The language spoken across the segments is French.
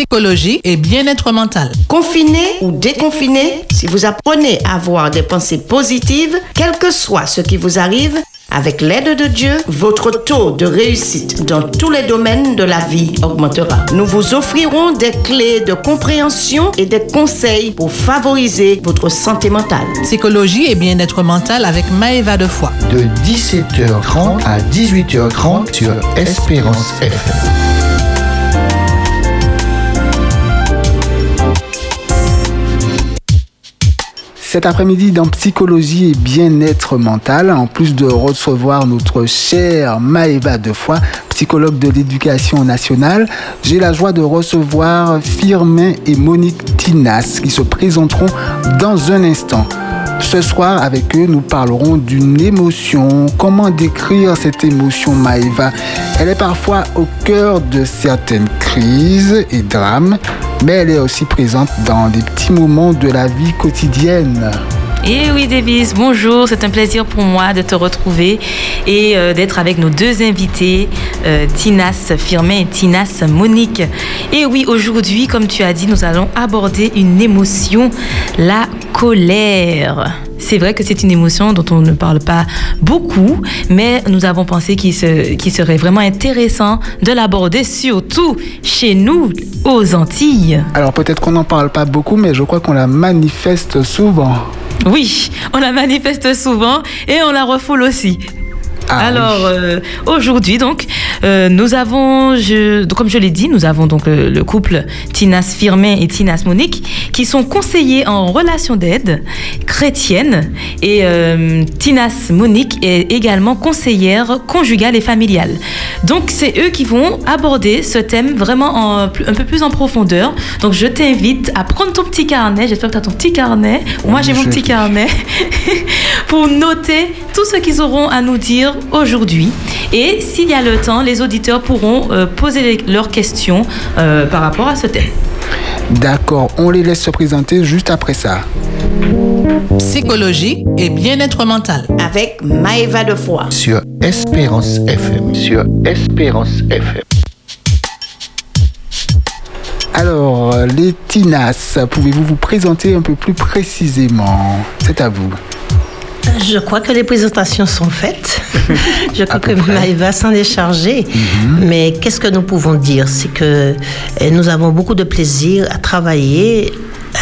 psychologie et bien-être mental. Confiné ou déconfiné, si vous apprenez à avoir des pensées positives, quel que soit ce qui vous arrive, avec l'aide de Dieu, votre taux de réussite dans tous les domaines de la vie augmentera. Nous vous offrirons des clés de compréhension et des conseils pour favoriser votre santé mentale. Psychologie et bien-être mental avec Maëva Defoy. De 17h30 à 18h30 sur Espérance FM. Cet après-midi dans Psychologie et bien-être mental, en plus de recevoir notre chère Maëva Defoy, psychologue de l'éducation nationale, j'ai la joie de recevoir Firmin et Monique Tinas qui se présenteront dans un instant. Ce soir, avec eux, nous parlerons d'une émotion. Comment décrire cette émotion, Maëva? Elle est parfois au cœur de certaines crises et drames, mais elle est aussi présente dans des petits moments de la vie quotidienne. Et oui, Davis, bonjour. C'est un plaisir pour moi de te retrouver et euh, d'être avec nos deux invités, euh, Tinas Firmin et Tinas Monique. Et oui, aujourd'hui, comme tu as dit, nous allons aborder une émotion, la colère. C'est vrai que c'est une émotion dont on ne parle pas beaucoup, mais nous avons pensé qu'il serait vraiment intéressant de l'aborder, surtout chez nous, aux Antilles. Alors peut-être qu'on n'en parle pas beaucoup, mais je crois qu'on la manifeste souvent. Oui, on la manifeste souvent et on la refoule aussi. Ah Alors euh, aujourd'hui donc euh, nous avons je, comme je l'ai dit nous avons donc euh, le couple Tinas Firmin et Tinas Monique qui sont conseillers en relation d'aide chrétienne et Tinas Monique est également conseillère conjugale et familiale. Donc c'est eux qui vont aborder ce thème vraiment un peu plus en profondeur. Donc je t'invite à prendre ton petit carnet, j'espère que tu as ton petit carnet. Moi j'ai mon petit carnet pour noter tout ce qu'ils auront à nous dire aujourd'hui. Et s'il y a le temps, les auditeurs pourront euh, poser leurs questions euh, par rapport à ce thème. D'accord, on les laisse se présenter juste après ça. Psychologie et bien-être mental. Avec Maëva Defoy. Sur Espérance FM. Sur Espérance FM. Alors, les Tinas, pouvez-vous vous présenter un peu plus précisément? C'est à vous. Je crois que les présentations sont faites. Je crois que Maëva s'en est chargée. Mhm. Mais qu'est-ce que nous pouvons dire? C'est que eh, nous avons beaucoup de plaisir à travailler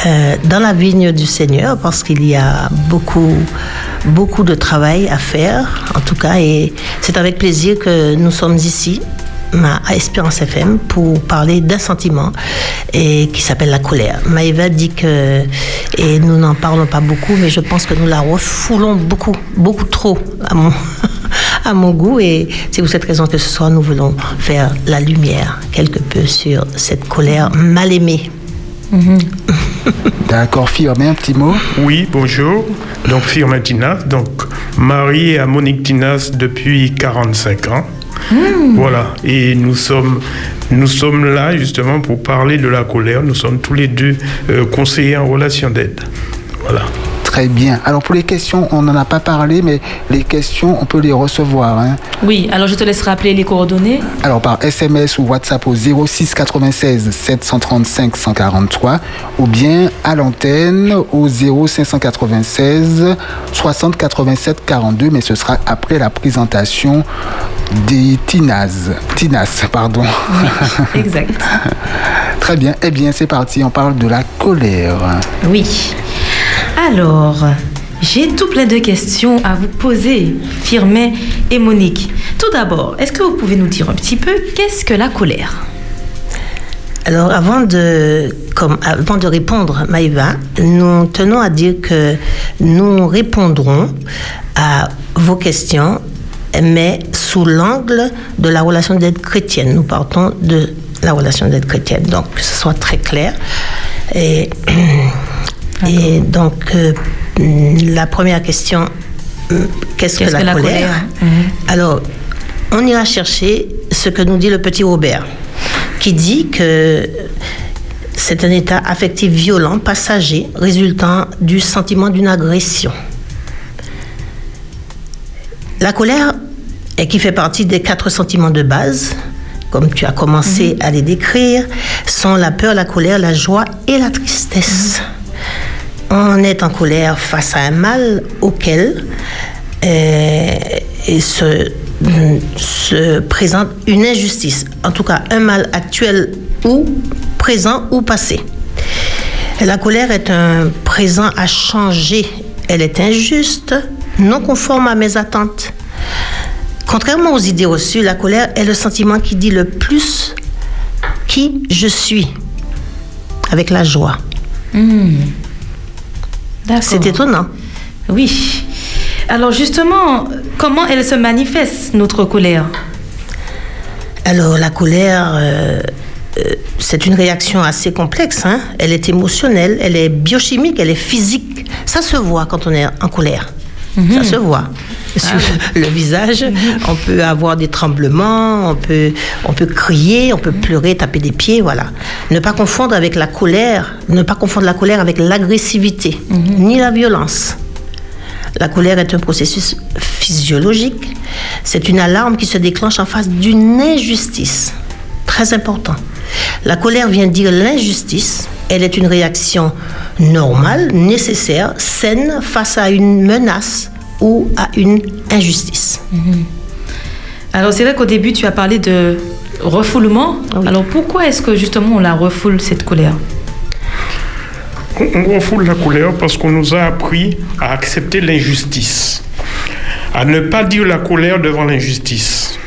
euh, dans la vigne du Seigneur parce qu'il y a beaucoup, beaucoup de travail à faire, en tout cas, et c'est avec plaisir que nous sommes ici à Espérance FM pour parler d'un sentiment et qui s'appelle la colère. Maëva dit que, et nous n'en parlons pas beaucoup, mais je pense que nous la refoulons beaucoup, beaucoup trop à mon, à mon goût. Et c'est pour cette raison que ce soir, nous voulons faire la lumière quelque peu sur cette colère mal aimée. Mhm. D'accord, Firmin, un petit mot? Oui, bonjour. Donc, Firmin Tinas, donc marié à Monique Tinas depuis 45 ans. Voilà. Et nous sommes, nous sommes là justement pour parler de la colère. Nous sommes tous les deux euh, conseillers en relation d'aide. Voilà. Très bien. Alors pour les questions, on n'en a pas parlé, mais les questions, on peut les recevoir. Hein. Oui, alors je te laisse rappeler les coordonnées. Alors par SMS ou WhatsApp au 06 96 735 143 ou bien à l'antenne au 0596 60 87 42, mais ce sera après la présentation des Tinas. Tinas, pardon. Oui, exact. Très bien. Eh bien, c'est parti. On parle de la colère. Oui. Alors, j'ai tout plein de questions à vous poser, Firmin et Monique. Tout d'abord, est-ce que vous pouvez nous dire un petit peu qu'est-ce que la colère? Alors, avant de, avant de répondre, Maïva, nous tenons à dire que nous répondrons à vos questions, mais sous l'angle de la relation d'aide chrétienne. Nous partons de la relation d'aide chrétienne, donc que ce soit très clair. Et et donc, euh, la première question, euh, qu'est-ce que, la, colère, mhm. Alors, on ira chercher ce que nous dit le petit Robert, qui dit que c'est un état affectif violent, passager, résultant du sentiment d'une agression. La colère, et qui fait partie des quatre sentiments de base, comme tu as commencé à les décrire, sont la peur, la colère, la joie et la tristesse. On est en colère face à un mal auquel euh, se, se présente une injustice, en tout cas un mal actuel ou présent ou passé. La colère est un présent à changer. Elle est injuste, non conforme à mes attentes. Contrairement aux idées reçues, la colère est le sentiment qui dit le plus qui je suis, avec la joie. D'accord. C'est étonnant. Oui. Alors justement, comment elle se manifeste, notre colère? Alors la colère, euh, euh, c'est une réaction assez complexe. hein. Elle est émotionnelle, elle est biochimique, elle est physique. Ça se voit quand on est en colère. Ça se voit. Sur le visage, on peut avoir des tremblements, on peut, on peut crier, on peut pleurer, taper des pieds, voilà. Ne pas confondre avec la colère, ne pas confondre la colère avec l'agressivité, ni la violence. La colère est un processus physiologique. C'est une alarme qui se déclenche en face d'une injustice. Très important. La colère vient dire l'injustice. Elle est une réaction normale, nécessaire, saine face à une menace ou à une injustice. Alors c'est vrai qu'au début, tu as parlé de refoulement. Alors pourquoi est-ce que justement on la refoule, cette colère? On, on refoule la colère parce qu'on nous a appris à accepter l'injustice, à ne pas dire la colère devant l'injustice.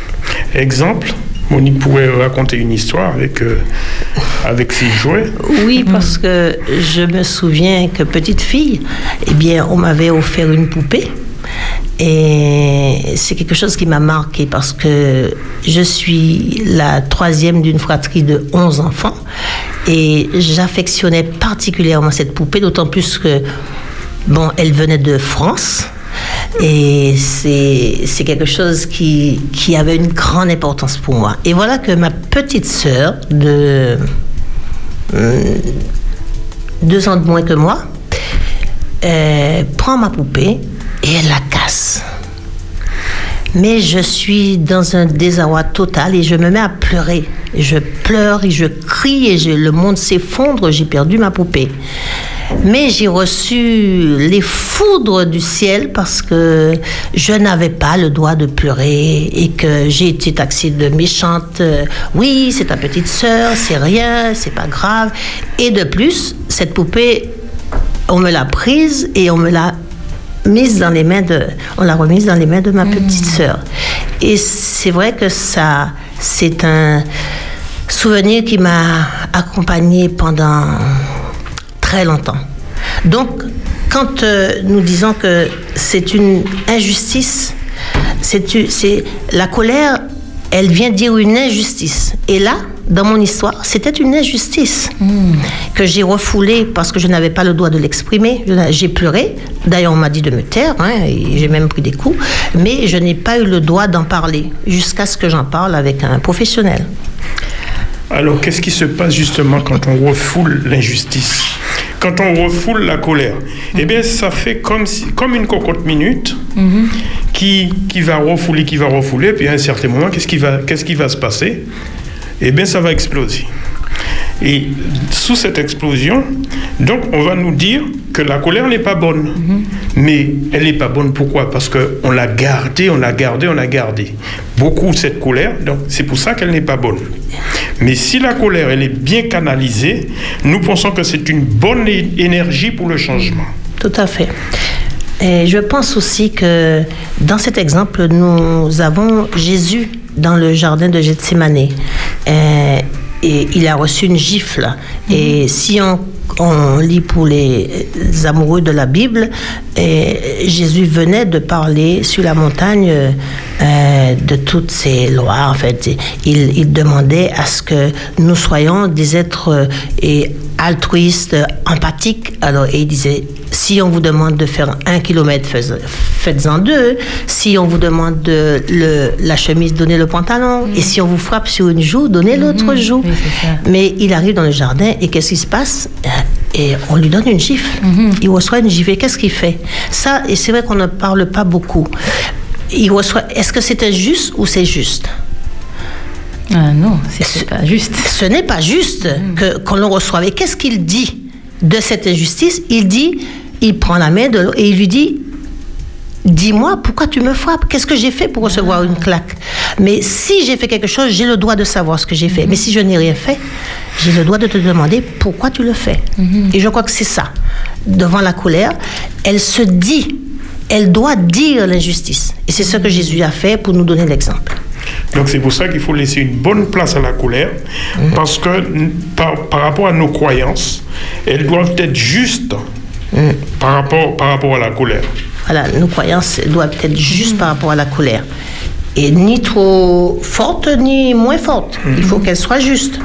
Exemple, Monique pourrait raconter une histoire avec, euh, avec ses jouets. Oui, parce que je me souviens que petite fille, eh bien, on m'avait offert une poupée. Et c'est quelque chose qui m'a marqué parce que je suis la troisième d'une fratrie de 11 enfants et j'affectionnais particulièrement cette poupée, d'autant plus que, bon, elle venait de France. Et c'est quelque chose qui, qui avait une grande importance pour moi. Et voilà que ma petite sœur de euh, deux ans de moins que moi euh, prend ma poupée et elle la casse. Mais je suis dans un désarroi total et je me mets à pleurer. Je pleure et je crie et le monde s'effondre, j'ai perdu ma poupée. Mais j'ai reçu les foudres du ciel parce que je n'avais pas le droit de pleurer et que j'ai été taxée de méchante. Oui, c'est ta petite sœur, c'est rien, c'est pas grave. Et de plus, cette poupée, on me l'a prise et on me l'a mise dans les mains de, on l'a remise dans les mains de ma petite sœur. Et c'est vrai que ça, c'est un souvenir qui m'a accompagnée pendant très longtemps. Donc, quand euh, nous disons que c'est une injustice, c'est la colère, elle vient dire une injustice. Et là, dans mon histoire, c'était une injustice que j'ai refoulée parce que je n'avais pas le droit de l'exprimer. J'ai pleuré. D'ailleurs, on m'a dit de me taire. hein, et j'ai même pris des coups. Mais je n'ai pas eu le droit d'en parler jusqu'à ce que j'en parle avec un professionnel. Alors, qu'est-ce qui se passe justement quand on refoule l'injustice Quand on refoule la colère? Eh bien, ça fait comme, si- comme une cocotte minute qui, qui va refouler, qui va refouler, puis à un certain moment, qu'est-ce qui va, qu'est-ce qui va se passer? Eh bien, ça va exploser. Et sous cette explosion, donc on va nous dire que la colère n'est pas bonne. Mais elle n'est pas bonne pourquoi? Parce qu'on l'a gardée, on l'a gardée, on l'a gardée. Beaucoup cette colère, donc c'est pour ça qu'elle n'est pas bonne. Mais si la colère, elle est bien canalisée, nous pensons que c'est une bonne énergie pour le changement. Tout à fait. Et je pense aussi que dans cet exemple, nous avons Jésus dans le jardin de Gethsemane. Et il a reçu une gifle. Et si on, on lit pour les amoureux de la Bible, Jésus venait de parler sur la montagne euh, de toutes ces lois. En fait, il, il demandait à ce que nous soyons des êtres euh, et altruistes, empathiques. Alors, et il disait, si on vous demande de faire un kilomètre, faites-en deux. Si on vous demande de le, la chemise, donnez le pantalon. Et si on vous frappe sur une joue, donnez l'autre joue. Oui. Mais il arrive dans le jardin et qu'est-ce qui se passe? Et on lui donne une gifle. Il reçoit une gifle. Et qu'est-ce qu'il fait? Ça, et c'est vrai qu'on ne parle pas beaucoup. Il reçoit. Est-ce que c'est injuste ou c'est juste? Ah non, c'est pas juste. Ce n'est pas juste que qu'on le reçoive. Et qu'est-ce qu'il dit de cette injustice? Il dit, il prend la main de l'autre et il lui dit, dis-moi pourquoi tu me frappes Qu'est-ce que j'ai fait pour recevoir une claque? Mais si j'ai fait quelque chose, j'ai le droit de savoir ce que j'ai fait. Mais si je n'ai rien fait, j'ai le droit de te demander pourquoi tu le fais. Et je crois que c'est ça. Devant la colère, elle se dit, elle doit dire l'injustice. Et c'est ce que Jésus a fait pour nous donner l'exemple. Donc c'est pour ça qu'il faut laisser une bonne place à la colère, parce que par rapport à nos croyances, elles doivent être justes par, rapport, par rapport à la colère. Voilà, nos croyances doivent être justes par rapport à la colère. Et ni trop fortes, ni moins fortes. Il faut qu'elles soient justes.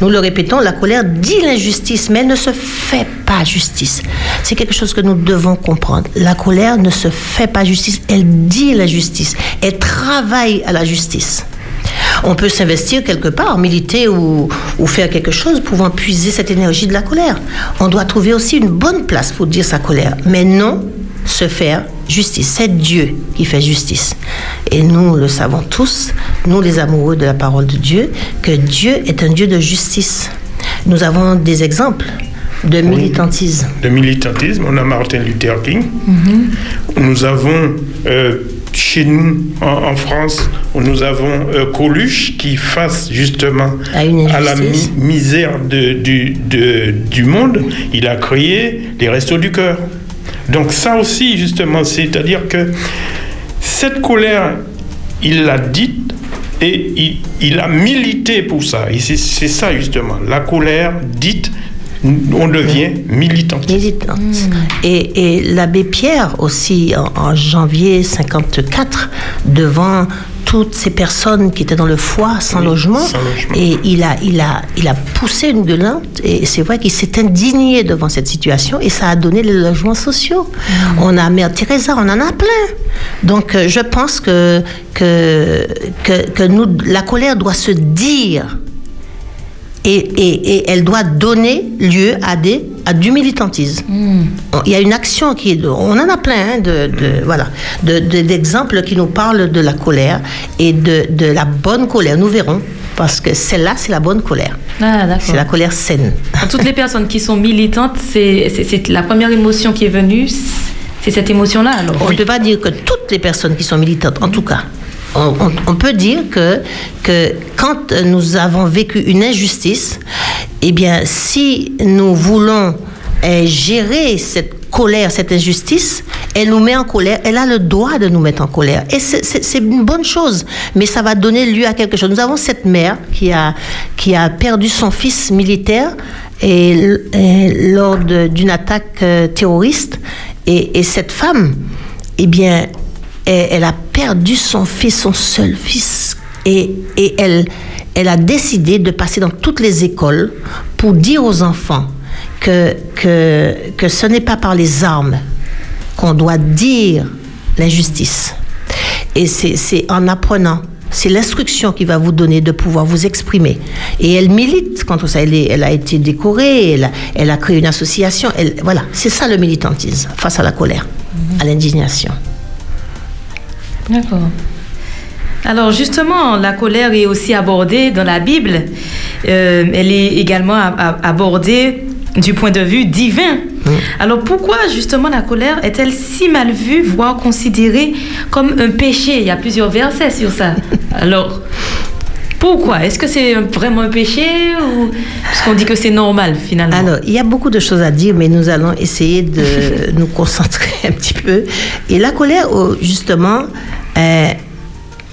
Nous le répétons, la colère dit l'injustice, mais elle ne se fait pas justice. C'est quelque chose que nous devons comprendre. La colère ne se fait pas justice, elle dit l'injustice. Elle travaille à la justice. On peut s'investir quelque part, militer ou, ou faire quelque chose pouvant puiser cette énergie de la colère. On doit trouver aussi une bonne place pour dire sa colère, mais non se faire justice. C'est Dieu qui fait justice. Et nous le savons tous, nous les amoureux de la parole de Dieu, que Dieu est un Dieu de justice. Nous avons des exemples de militantisme. De militantisme, on a Martin Luther King. Nous avons euh, chez nous, en, en France, nous avons euh, Coluche qui, face justement À la mi- misère de- du, de- du monde, il a créé les Restos du Cœur. Donc ça aussi, justement, c'est-à-dire que cette colère, il l'a dite et il, il a milité pour ça. Et c'est ça, justement. La colère dite, on devient militant. militante. Et, et l'abbé Pierre aussi, en, en janvier 54, devant toutes ces personnes qui étaient dans le foie, sans Oui, logement, sans logement. et il a, il, a, il a poussé une gueulante, et c'est vrai qu'il s'est indigné devant cette situation, et ça a donné les logements sociaux. On a Mère Teresa, on en a plein. Donc euh, je pense que, que, que, que nous, la colère doit se dire et, et- et elle doit donner lieu à, des, à du militantisme. Il y a une action qui est... on en a plein hein, de, de- voilà, de- de- d'exemples qui nous parlent de la colère et de, de la bonne colère. Nous verrons, parce que celle-là, c'est la bonne colère. Ah. C'est la colère saine. Pour toutes les personnes qui sont militantes, c'est la première émotion qui est venue, c'est cette émotion-là alors. On ne peut pas dire que toutes les personnes qui sont militantes, en tout cas, on, peut dire que, que quand nous avons vécu une injustice, eh bien, si nous voulons eh, gérer cette colère, cette injustice, elle nous met en colère, elle a le droit de nous mettre en colère. Et c'est- une bonne chose, mais ça va donner lieu à quelque chose. Nous avons cette mère qui a, qui a perdu son fils militaire et, lors d'une attaque euh, terroriste. Et, et cette femme, eh bien, elle, a perdu son fils, son seul fils. Et, et elle, elle a décidé de passer dans toutes les écoles pour dire aux enfants que, que, que ce n'est pas par les armes qu'on doit dire l'injustice. Et c'est c'est en apprenant. C'est l'instruction qui va vous donner de pouvoir vous exprimer. Et elle milite contre ça. Elle, est- elle a été décorée, elle a, elle a créé une association. Elle, voilà, c'est ça le militantisme face à la colère, à l'indignation. D'accord. Alors justement, la colère est aussi abordée dans la Bible. Euh, elle est également abordée du point de vue divin. Alors pourquoi justement la colère est-elle si mal vue, voire considérée comme un péché? Il y a plusieurs versets sur ça. Alors pourquoi? Est-ce que c'est vraiment un péché ou est-ce qu'on dit que c'est normal finalement? Alors, il y a beaucoup de choses à dire, mais nous allons essayer de nous concentrer un petit peu. Et la colère, oh, justement, est,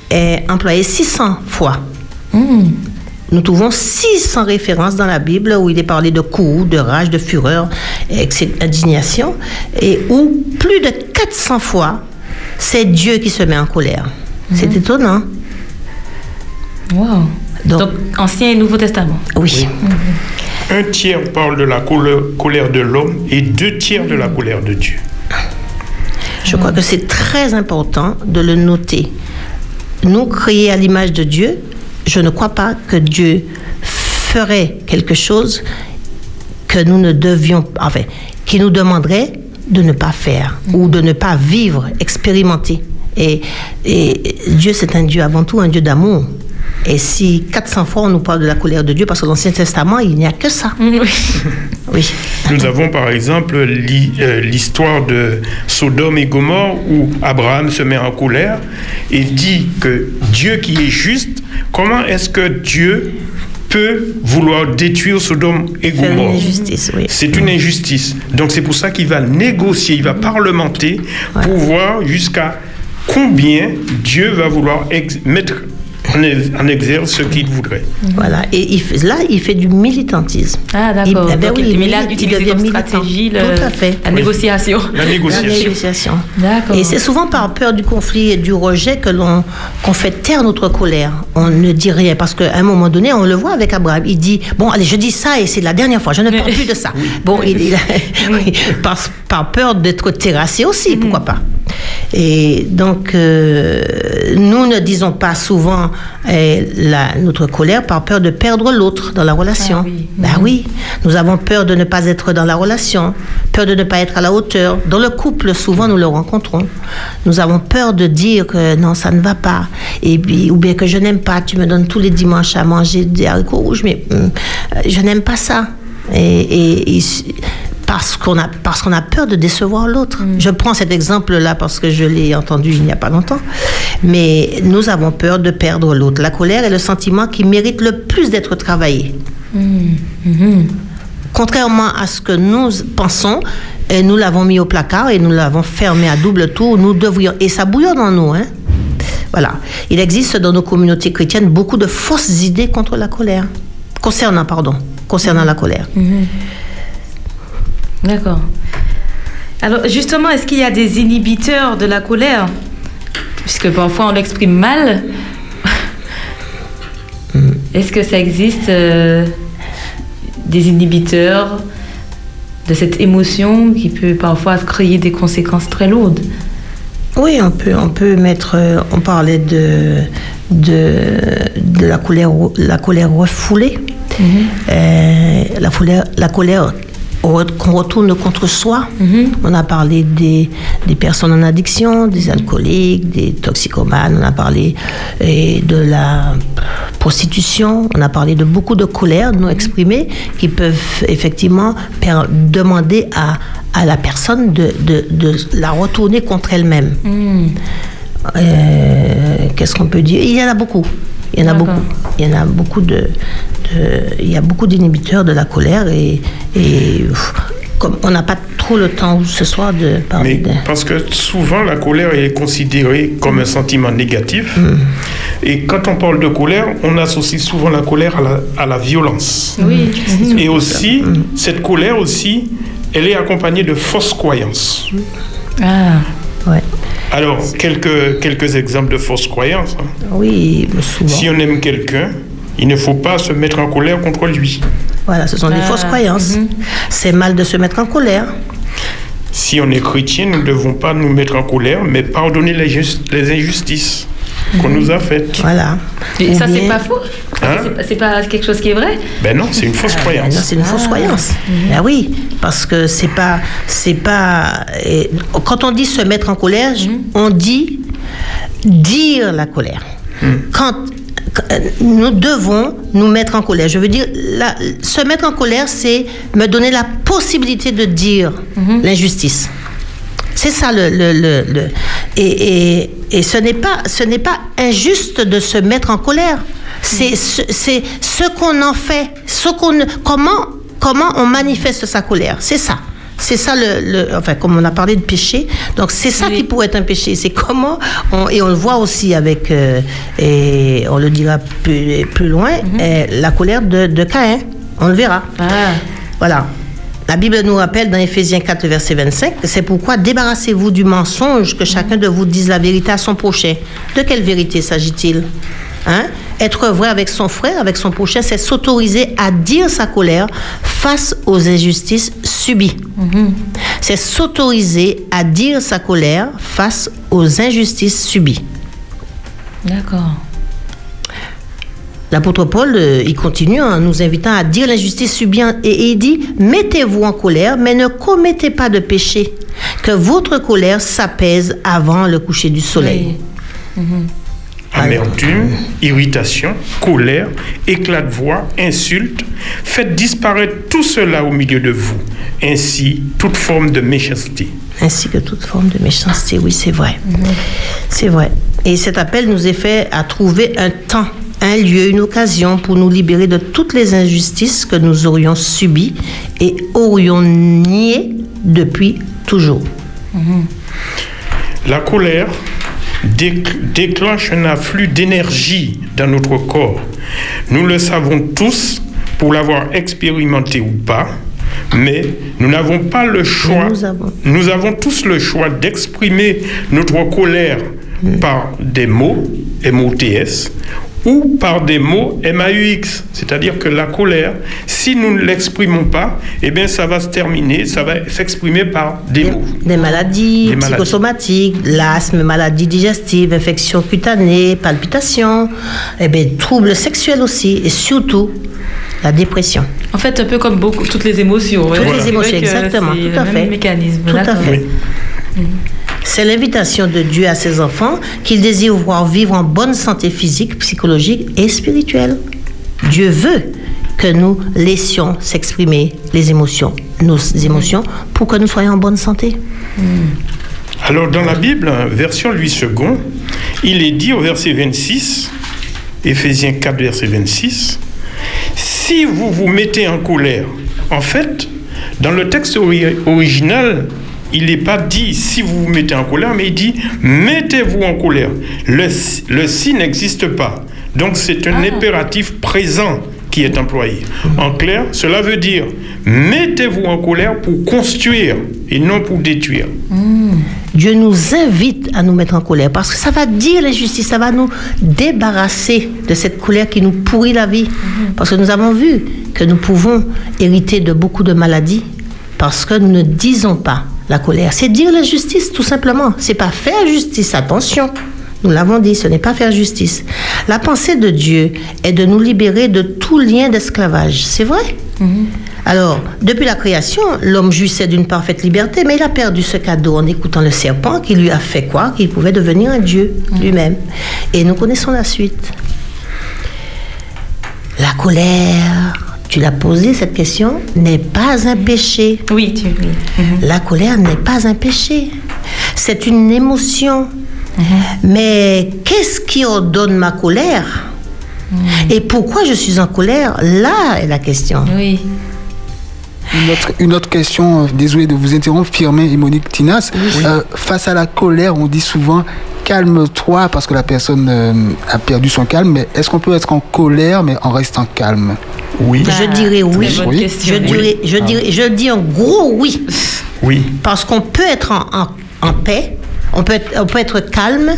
est employée 600 fois. Nous trouvons 600 références dans la Bible où il est parlé de coups, de rage, de fureur, etc., indignation, et où plus de 400 fois, c'est Dieu qui se met en colère. C'est étonnant. Wow. Donc- Donc, Ancien et Nouveau Testament. Oui. Un tiers parle de la colère, colère de l'homme et deux tiers de la colère de Dieu. Je crois que c'est très important de le noter. Nous, créés à l'image de Dieu, je ne crois pas que Dieu ferait quelque chose que nous ne devions, enfin, qui nous demanderait de ne pas faire ou de ne pas vivre, expérimenter. Et, et Dieu, c'est un Dieu avant tout, un Dieu d'amour. Et si 400 fois on nous parle de la colère de Dieu, parce que dans l'Ancien Testament, il n'y a que ça. Oui. Oui. Nous avons par exemple euh, l'histoire de Sodome et Gomorre où Abraham se met en colère et dit que Dieu qui est juste, comment est-ce que Dieu peut vouloir détruire Sodome et Gomorre? injustice, oui. C'est une injustice. Donc c'est pour ça qu'il va négocier, il va parlementer pour voir jusqu'à combien Dieu va vouloir mettre en, ex- en exergue ce qu'il voudrait. Voilà. Et il fait- là, il fait du militantisme. Ah, d'accord. Il- eh ben Donc, oui, il, là, devient comme militant. stratégie le- Tout à fait. la Oui. négociation. La La négociation. D'accord. Et c'est souvent par peur du conflit et du rejet que l'on qu'on fait taire notre colère. On ne dit rien parce qu'à un moment donné, on le voit avec Abraham. Il dit bon, allez, je dis ça et c'est la dernière fois. Je ne parle plus de ça. Bon, il, il- oui, par, par peur d'être terrassé aussi, pourquoi pas. Et donc, euh, nous ne disons pas souvent euh, la- notre colère par peur de perdre l'autre dans la relation. Ah oui. Ben oui, nous avons peur de ne pas être dans la relation, peur de ne pas être à la hauteur. Dans le couple, souvent, nous le rencontrons. Nous avons peur de dire que non, ça ne va pas, et puis, ou bien que je n'aime pas. Tu me donnes tous les dimanches à manger des haricots rouges, mais euh, je n'aime pas ça. Et, et- et parce qu'on a parce qu'on a peur de décevoir l'autre. Je prends cet exemple-là parce que je l'ai entendu il n'y a pas longtemps. Mais nous avons peur de perdre l'autre. La colère est le sentiment qui mérite le plus d'être travaillé. Contrairement à ce que nous pensons, et nous l'avons mis au placard et nous l'avons fermé à double tour, nous devrions, et ça bouillonne en nous, hein. Voilà. Il existe dans nos communautés chrétiennes beaucoup de fausses idées contre la colère. Concernant, pardon, concernant la colère. D'accord. Alors, justement, est-ce qu'il y a des inhibiteurs de la colère? Puisque parfois on l'exprime mal. Est-ce que ça existe euh, des inhibiteurs de cette émotion qui peut parfois créer des conséquences très lourdes? Oui, on peut, on peut mettre. euh, On parlait de, de, de la colère, la colère refoulée. Euh, la, colère, la colère re- qu'on retourne contre soi. On a parlé des, des personnes en addiction, des alcooliques, des toxicomanes. On a parlé de la prostitution. On a parlé de beaucoup de colères non exprimées qui peuvent effectivement per- demander à, à la personne de, de- de la retourner contre elle-même. Euh, Qu'est-ce qu'on peut dire? Il y en a beaucoup. Il y en a beaucoup. Il y en a beaucoup de, de- il y a beaucoup d'inhibiteurs de la colère et, et, pff, comme on n'a pas trop le temps ce soir de parler. Mais de- parce que souvent la colère est considérée comme un sentiment négatif. Et quand on parle de colère, on associe souvent la colère à la, à la violence. Oui. Et aussi, cette colère aussi, elle est accompagnée de fausses croyances. Ah. Ouais. Alors, quelques, quelques exemples de fausses croyances. hein. Oui, souvent. Si on aime quelqu'un, il ne faut pas se mettre en colère contre lui. Voilà, ce sont des Ah, fausses croyances. C'est mal de se mettre en colère. Si on est chrétien, nous ne devons pas nous mettre en colère, mais pardonner les, jus- les injustices qu'on nous a faites. Voilà. Et Ou ça, c'est pas faux? Hein C'est pas- quelque chose qui est vrai Ben non, c'est une fausse Ah, croyance. non, c'est une fausse croyance. Ben oui, parce que c'est pas, c'est pas. et quand on dit se mettre en colère, on dit dire la colère. Quand quand, euh, nous devons nous mettre en colère. Je veux dire, la- se mettre en colère, c'est me donner la possibilité de dire l'injustice. C'est ça le, le, le, le- et, et, et ce n'est pas ce n'est pas injuste de se mettre en colère. C'est ce, c'est ce qu'on en fait, ce qu'on comment comment on manifeste sa colère. C'est ça. C'est ça le, le- enfin comme on a parlé de péché. Donc c'est ça Oui. qui pourrait être un péché. C'est comment on, et on le voit aussi avec euh, et on le dira plus, plus loin euh, la colère de, de Caïn. On le verra. Ah. Voilà. La Bible nous rappelle dans Éphésiens 4, verset 25, c'est pourquoi débarrassez-vous du mensonge que chacun de vous dise la vérité à son prochain. De quelle vérité s'agit-il? Hein? Être vrai avec son frère, avec son prochain, c'est s'autoriser à dire sa colère face aux injustices subies. C'est s'autoriser à dire sa colère face aux injustices subies. D'accord. L'apôtre Paul, euh, il continue en nous invitant à dire l'injustice subie et, et il dit Mettez-vous en colère, mais ne commettez pas de péché, que votre colère s'apaise avant le coucher du soleil. Amertume, irritation, colère, éclat de voix, insulte. Faites disparaître tout cela au milieu de vous, ainsi toute forme de méchanceté. Ainsi que toute forme de méchanceté, oui, c'est vrai. C'est vrai. Et cet appel nous est fait à trouver un temps, un lieu, une occasion pour nous libérer de toutes les injustices que nous aurions subies et aurions niées depuis toujours. La colère déclenche un afflux d'énergie dans notre corps. Nous le savons tous pour l'avoir expérimenté ou pas, mais nous n'avons pas le choix. nous avons. Nous avons tous le choix d'exprimer notre colère par des mots, M-O-T-S, ou par des mots M-A-U-X. C'est-à-dire que la colère, si nous ne l'exprimons pas, eh bien ça va se terminer, ça va s'exprimer par des mots. Des maladies Des psychosomatiques, l'asthme, maladies digestives, infections cutanées, palpitations, et bien, troubles sexuels aussi, et surtout la dépression. En fait, un peu comme beaucoup, toutes les émotions. Toutes les émotions, exactement, tout le à même fait. mécanisme. Tout à fait. C'est l'invitation de Dieu à ses enfants qu'il désire voir vivre en bonne santé physique, psychologique et spirituelle. Dieu veut que nous laissions s'exprimer les émotions, nos émotions, pour que nous soyons en bonne santé. Alors dans la Bible, version Louis II, il est dit au verset 26, Éphésiens 4, verset 26, si vous vous mettez en colère, en fait, dans le texte ori- original, il n'est pas dit si vous vous mettez en colère, mais il dit mettez-vous en colère. Le, si- le si n'existe pas. Donc c'est un impératif présent qui est employé. En clair, cela veut dire mettez-vous en colère pour construire et non pour détruire. Dieu nous invite à nous mettre en colère parce que ça va dire l'injustice, ça va nous débarrasser de cette colère qui nous pourrit la vie. Parce que nous avons vu que nous pouvons hériter de beaucoup de maladies parce que nous ne disons pas la colère. C'est dire l'injustice, tout simplement. C'est pas faire justice, attention. Nous l'avons dit, ce n'est pas faire justice. La pensée de Dieu est de nous libérer de tout lien d'esclavage. C'est vrai? Alors, depuis la création, l'homme jouissait d'une parfaite liberté, mais il a perdu ce cadeau en écoutant le serpent qui lui a fait croire qu'il pouvait devenir un Dieu lui-même. Et nous connaissons la suite. La colère, tu l'as posé cette question, n'est pas un péché. Oui, tu oui. Mhm. La colère n'est pas un péché. C'est une émotion. Mais qu'est-ce qui ordonne ma colère? Et pourquoi je suis en colère? Là est la question. Oui. Une autre, une autre question, euh, désolé de vous interrompre, Firmin et Monique Tinas. Euh, face à la colère, on dit souvent calme-toi parce que la personne euh, a perdu son calme, mais est-ce qu'on peut être en colère mais en restant calme? Oui. Je dirais oui. Je, dirais, je, dirais, je dis un gros oui. Oui. Parce qu'on peut être en, en- en paix, on peut être, on peut être calme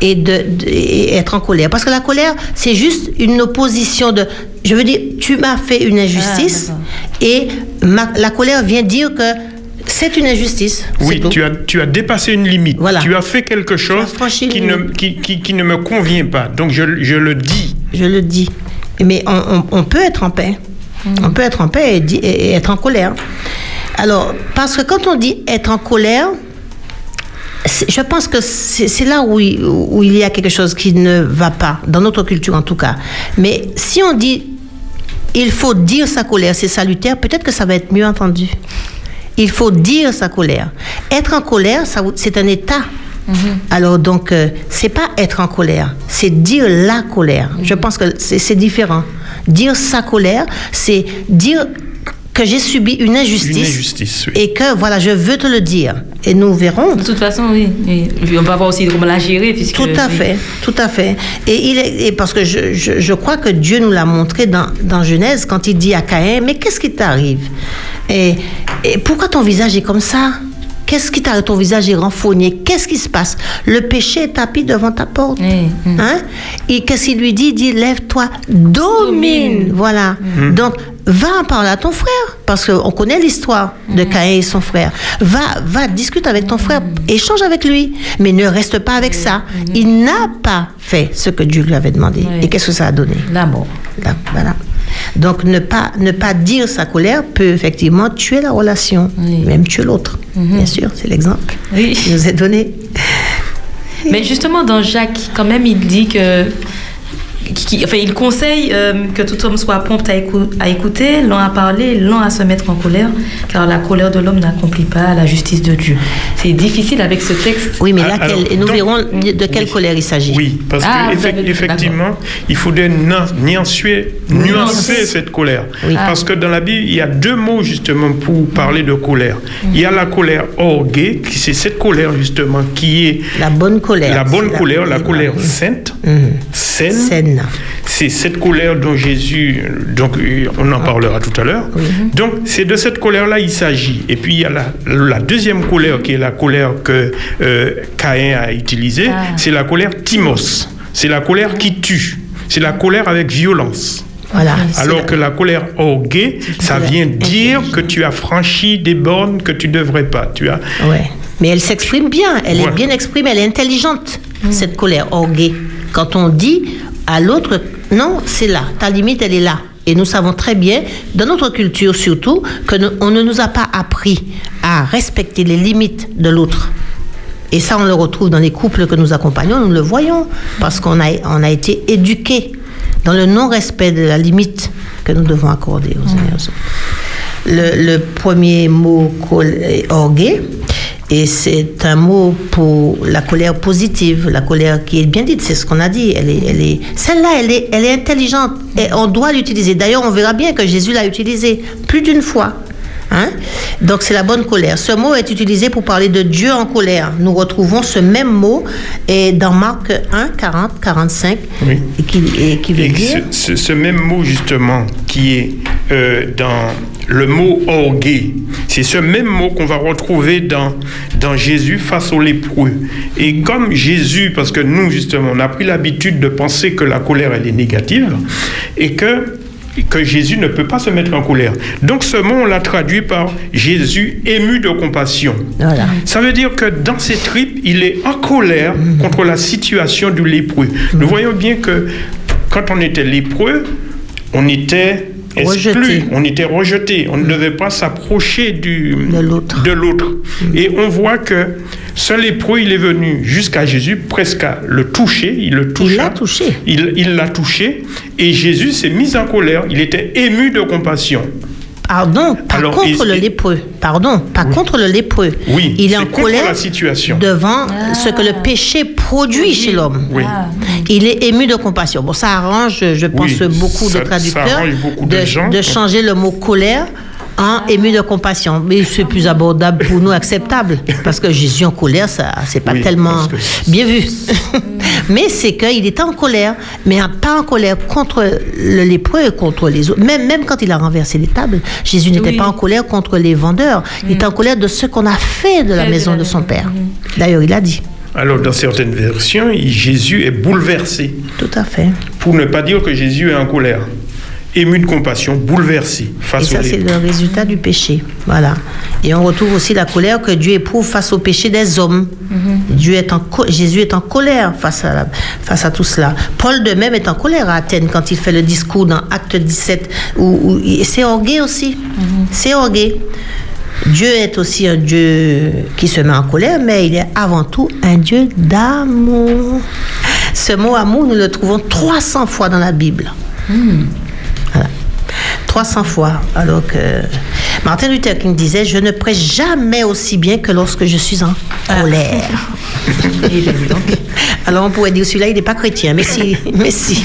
et, de, de- et être en colère. Parce que la colère, c'est juste une opposition de. Je veux dire, tu m'as fait une injustice Ah, et ma- la colère vient dire que c'est une injustice. Oui, tu as, tu as dépassé une limite. Voilà. Tu as fait quelque chose qui ne, qui, qui- qui ne me convient pas. Donc je, je le dis. Je le dis. Mais on, on- on peut être en paix. On peut être en paix et, di- et être en colère. Alors, parce que quand on dit être en colère, je pense que c'est là où il, où il y a quelque chose qui ne va pas, dans notre culture en tout cas. Mais si on dit il faut dire sa colère, c'est salutaire, peut-être que ça va être mieux entendu. Il faut dire sa colère. Être en colère, c'est un état. Alors donc, euh, c'est pas être en colère, c'est dire la colère. Je pense que c'est différent. Dire sa colère, c'est dire que j'ai subi une injustice, Une injustice, oui. et que voilà, je veux te le dire. Et nous verrons. De toute façon, oui. oui. On peut avoir aussi comment la gérer. Puisque, Tout à oui. fait, tout à fait. Et, il est, et parce que je, je, je crois que Dieu nous l'a montré dans, dans Genèse quand il dit à Caïn, mais qu'est-ce qui t'arrive? Et, et pourquoi ton visage est comme ça? Qu'est-ce qui t'arrive? Ton visage est renfogné. Qu'est-ce qui se passe? Le péché est tapis devant ta porte. Oui, mm. Hein? Et qu'est-ce qu'il lui dit? Il dit, lève-toi, domine. Domine. Voilà. Donc, va en parler à ton frère, parce qu'on connaît l'histoire de Caïn et son frère. Va, va, discute avec ton frère, échange avec lui, mais ne reste pas avec ça. Il n'a pas fait ce que Dieu lui avait demandé. Oui. Et qu'est-ce que ça a donné? L'amour. Là, Voilà. Donc, ne pas, ne pas dire sa colère peut effectivement tuer la relation, Oui. même tuer l'autre. Bien sûr, c'est l'exemple Oui. qui nous est donné. Mais justement, dans Jacques, quand même, il dit que qui, enfin, il conseille euh, que tout homme soit prompt à, écou- à écouter, lent à parler, lent à se mettre en colère, car la colère de l'homme n'accomplit pas la justice de Dieu. C'est difficile avec ce texte. Oui, mais là, Ah, alors, quel- et nous donc- verrons de quelle Oui. colère il s'agit. Oui, parce Ah, que vous avez- effectivement, il faudrait nuancer, nuancer cette colère. Oui. Parce que dans la Bible, il y a deux mots justement pour parler de colère. Il y a la colère orguée, qui c'est cette colère justement qui est La bonne colère. la bonne colère, la colère sainte, saine. Saine. C'est cette colère dont Jésus, donc on en parlera tout à l'heure. Donc c'est de cette colère-là il s'agit. Et puis il y a la, la deuxième colère qui est la colère que euh, Caïn a utilisée, Ah. c'est la colère timos. C'est la colère qui tue. C'est la colère avec violence. Voilà. Alors que la colère orguée, ça vient dire que tu as franchi des bornes que tu devrais pas. Tu as Ouais. Mais elle s'exprime bien, elle Voilà. est bien exprimée, elle est intelligente, cette colère orguée. Quand on dit à l'autre, non, c'est là, ta limite, elle est là. Et nous savons très bien, dans notre culture surtout, que ne- on ne nous a pas appris à respecter les limites de l'autre. Et ça, on le retrouve dans les couples que nous accompagnons, nous le voyons, parce qu'on a, on a été éduqués dans le non-respect de la limite que nous devons accorder aux uns. Le, premier mot orgué, et c'est un mot pour la colère positive, la colère qui est bien dite, c'est ce qu'on a dit. Elle est, elle est, celle-là, elle est, elle est intelligente et on doit l'utiliser. D'ailleurs, on verra bien que Jésus l'a utilisée plus d'une fois. Hein? Donc c'est la bonne colère. Ce mot est utilisé pour parler de Dieu en colère. Nous retrouvons ce même mot et dans Marc 1, 40, 45, Oui. et qui, et qui veut Et dire... ce, ce- ce même mot justement qui est euh, dans le mot orgué, c'est ce même mot qu'on va retrouver dans, dans Jésus face aux lépreux. Et comme Jésus, parce que nous justement, on a pris l'habitude de penser que la colère elle est négative et que que Jésus ne peut pas se mettre en colère. Donc ce mot, on l'a traduit par Jésus ému de compassion. Voilà. Ça veut dire que dans ses tripes, il est en colère contre la situation du lépreux. Nous voyons bien que quand on était lépreux, on était exclu, Rejeté. on était rejeté, on ne devait pas s'approcher De l'autre. de l'autre. Et on voit que ce lépreux, il est venu jusqu'à Jésus, presque à le toucher, il le toucha. Il l'a touché. Il il l'a touché, et Jésus s'est mis en colère. Il était ému de compassion. Pardon, pas Alors, contre le lépreux. Pardon, pas contre le lépreux. Oui, il est en colère la situation. devant ce que le péché produit chez l'homme. Oui. Il est ému de compassion. Bon, ça arrange, je pense, Oui, beaucoup ça- de traducteurs beaucoup de gens. changer le mot colère en ému de compassion. Mais c'est plus abordable pour nous, acceptable. Parce que Jésus en colère, ça, c'est pas Oui, tellement que- bien vu. mais c'est qu'il était en colère, mais pas en colère contre le lépreux et contre les autres. Même, même quand il a renversé les tables, Jésus n'était Oui. pas en colère contre les vendeurs. Il était en colère de ce qu'on a fait de la Fait de maison la de son père. D'ailleurs, il a dit. Alors, dans certaines versions, Jésus est bouleversé, Tout à fait. pour ne pas dire que Jésus est en colère. Ému de compassion, bouleversé Et face ça, au c'est le résultat du péché. Voilà. Et on retrouve aussi la colère que Dieu éprouve face au péché des hommes. Dieu est en Jésus est en colère face à, la- face à tout cela. Paul de même est en colère à Athènes quand il fait le discours dans Acte 17. Où, où- et c'est orgué aussi. C'est orgué. Dieu est aussi un Dieu qui se met en colère, mais il est avant tout un Dieu d'amour. Ce mot amour, nous le trouvons 300 fois dans la Bible. Voilà. 300 fois. Alors que Martin Luther King disait Je ne prêche jamais aussi bien que lorsque je suis en colère. Alors on pourrait dire celui-là, il n'est pas chrétien, mais si, mais si.